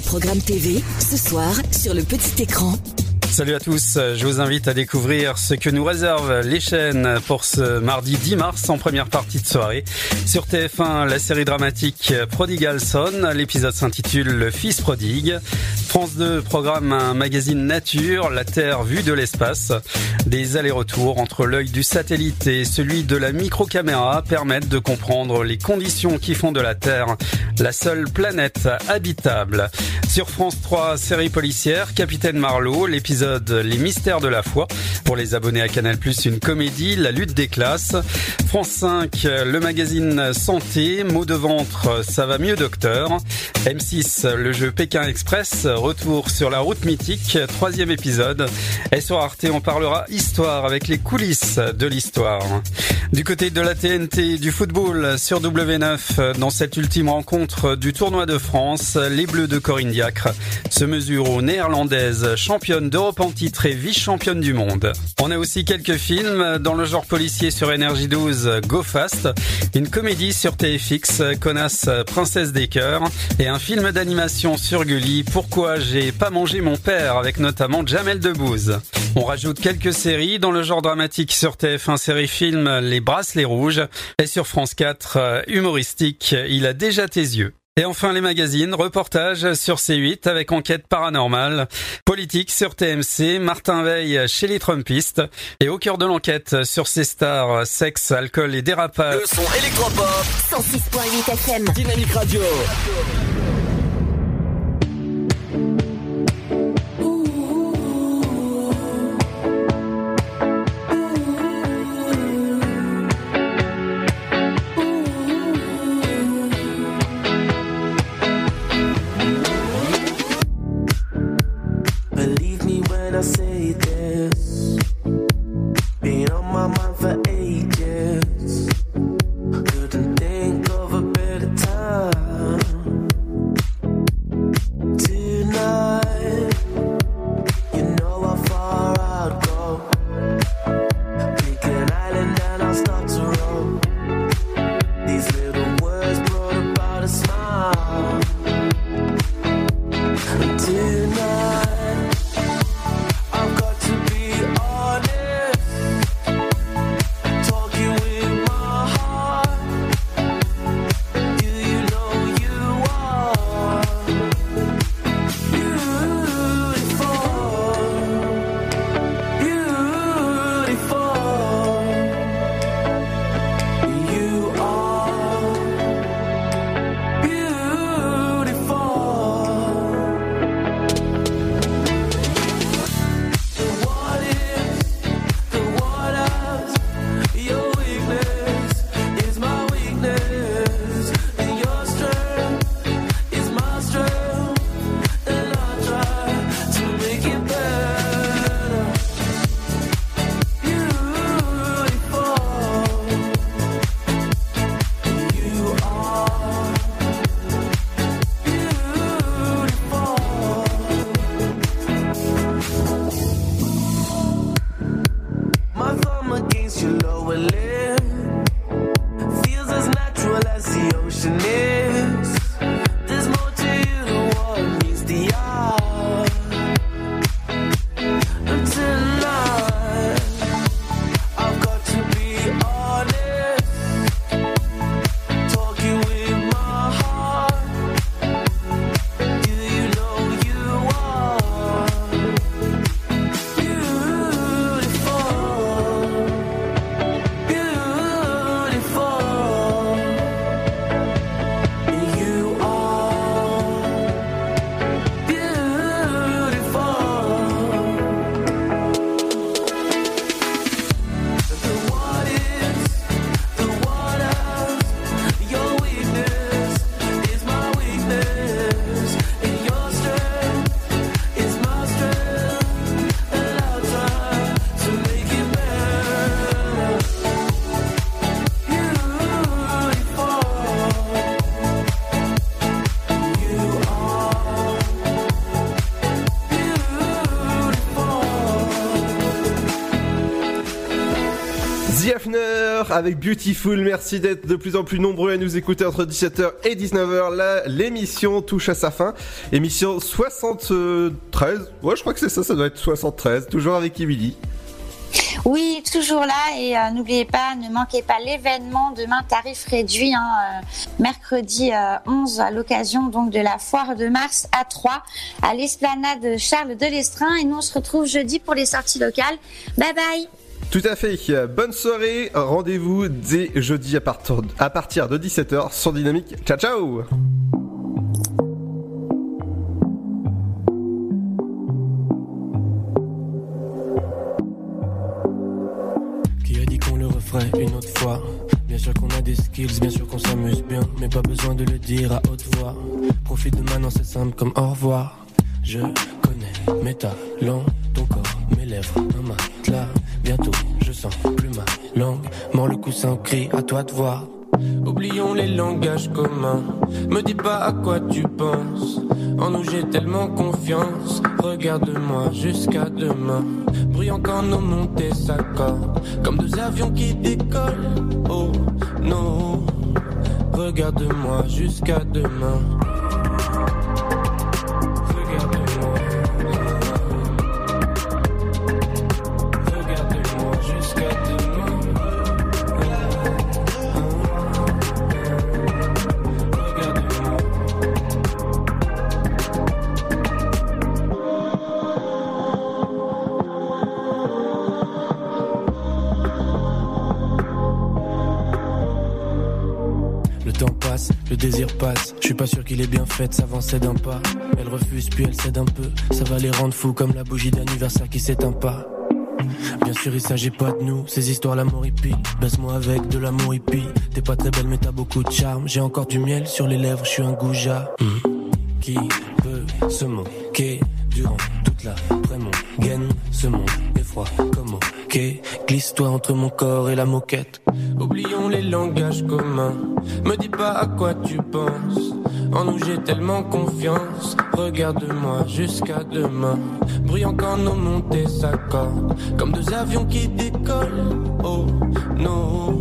programme TV, ce soir, sur le petit écran. Salut à tous, je vous invite à découvrir ce que nous réservent les chaînes pour ce mardi 10 mars en première partie de soirée. Sur TF1, la série dramatique Prodigal Son, l'épisode s'intitule Le fils prodigue. France 2 programme un magazine nature, la Terre vue de l'espace. Des allers-retours entre l'œil du satellite et celui de la microcaméra permettent de comprendre les conditions qui font de la Terre la seule planète habitable. Sur France 3, série policière, Capitaine Marlowe, Les mystères de la foi. Pour les abonnés à Canal+, une comédie, La lutte des classes. France 5, le magazine Santé, mots de ventre, ça va mieux docteur. M6, le jeu Pékin Express, retour sur la route mythique, troisième épisode. Et sur Arte, on parlera histoire avec les coulisses de l'histoire. Du côté de la TNT, du football sur W9, dans cette ultime rencontre du tournoi de France, les Bleus de Corinne Diacre se mesurent aux Néerlandaises, championnes d'Europe en titre et vice-championnes du monde. On a aussi quelques films dans le genre policier sur Énergie 12, Go Fast, une comédie sur TFX, Connasse Princesse des Cœurs, et un film d'animation sur Gulli, Pourquoi j'ai pas mangé mon père, avec notamment Jamel Debbouze. On rajoute quelques séries dans le genre dramatique sur TF1 série film Les Bracelets Rouges, et sur France 4, humoristique, Il a déjà tes yeux. Et enfin les magazines, reportages sur C8 avec enquête paranormale, politique sur TMC, Martin Veil chez les Trumpistes et au cœur de l'enquête sur ces stars, sexe, alcool et dérapage. Le son électropop. 106.8 FM. Dynamique Radio. Avec Beautiful. Merci d'être de plus en plus nombreux à nous écouter entre 17h et 19h. Là, l'émission touche à sa fin. Émission 73. Ouais, je crois que c'est ça, ça doit être 73. Toujours avec Emily. Oui, toujours là et euh, n'oubliez pas, ne manquez pas l'événement demain tarif réduit, hein, euh, mercredi euh, 11 à l'occasion donc de la foire de mars à 3 à l'esplanade Charles de Lestrin et nous on se retrouve jeudi pour les sorties locales. Bye bye. Tout à fait. Bonne soirée. Rendez-vous dès jeudi à partir, de 17h sur Dynamique. Ciao, ciao Qui a dit qu'on le referait une autre fois? Bien sûr qu'on a des skills, bien sûr qu'on s'amuse bien Mais pas besoin de le dire à haute voix Profite de maintenant c'est simple comme au revoir Je connais mes talents, ton corps, mes lèvres, un matelas Bientôt je sens plus ma langue Mord le coussin, crie à toi de voir Oublions les langages communs. Me dis pas à quoi tu penses. En nous j'ai tellement confiance. Regarde-moi jusqu'à demain. Bruyant quand nos montées s'accordent. Comme deux avions qui décollent. Oh non. Regarde-moi jusqu'à demain. Sûr qu'il est bien fait s'avancer d'un pas. Elle refuse puis elle cède un peu. Ça va les rendre fous comme la bougie d'anniversaire qui s'éteint pas. Bien sûr, il s'agit pas de nous, ces histoires l'amour hippie. Baisse-moi avec de l'amour hippie. T'es pas très belle, mais t'as beaucoup de charme. J'ai encore du miel sur les lèvres, je suis un goujat. Qui peut se moquer durant toute la mon gaine Ce monde est froid comme ok. Glisse-toi entre mon corps et la moquette. Oublions les langages communs. Me dis pas à quoi tu penses. En nous j'ai tellement confiance. Regarde-moi jusqu'à demain. Bruyant quand nos montées s'accordent. Comme deux avions qui décollent. Oh non.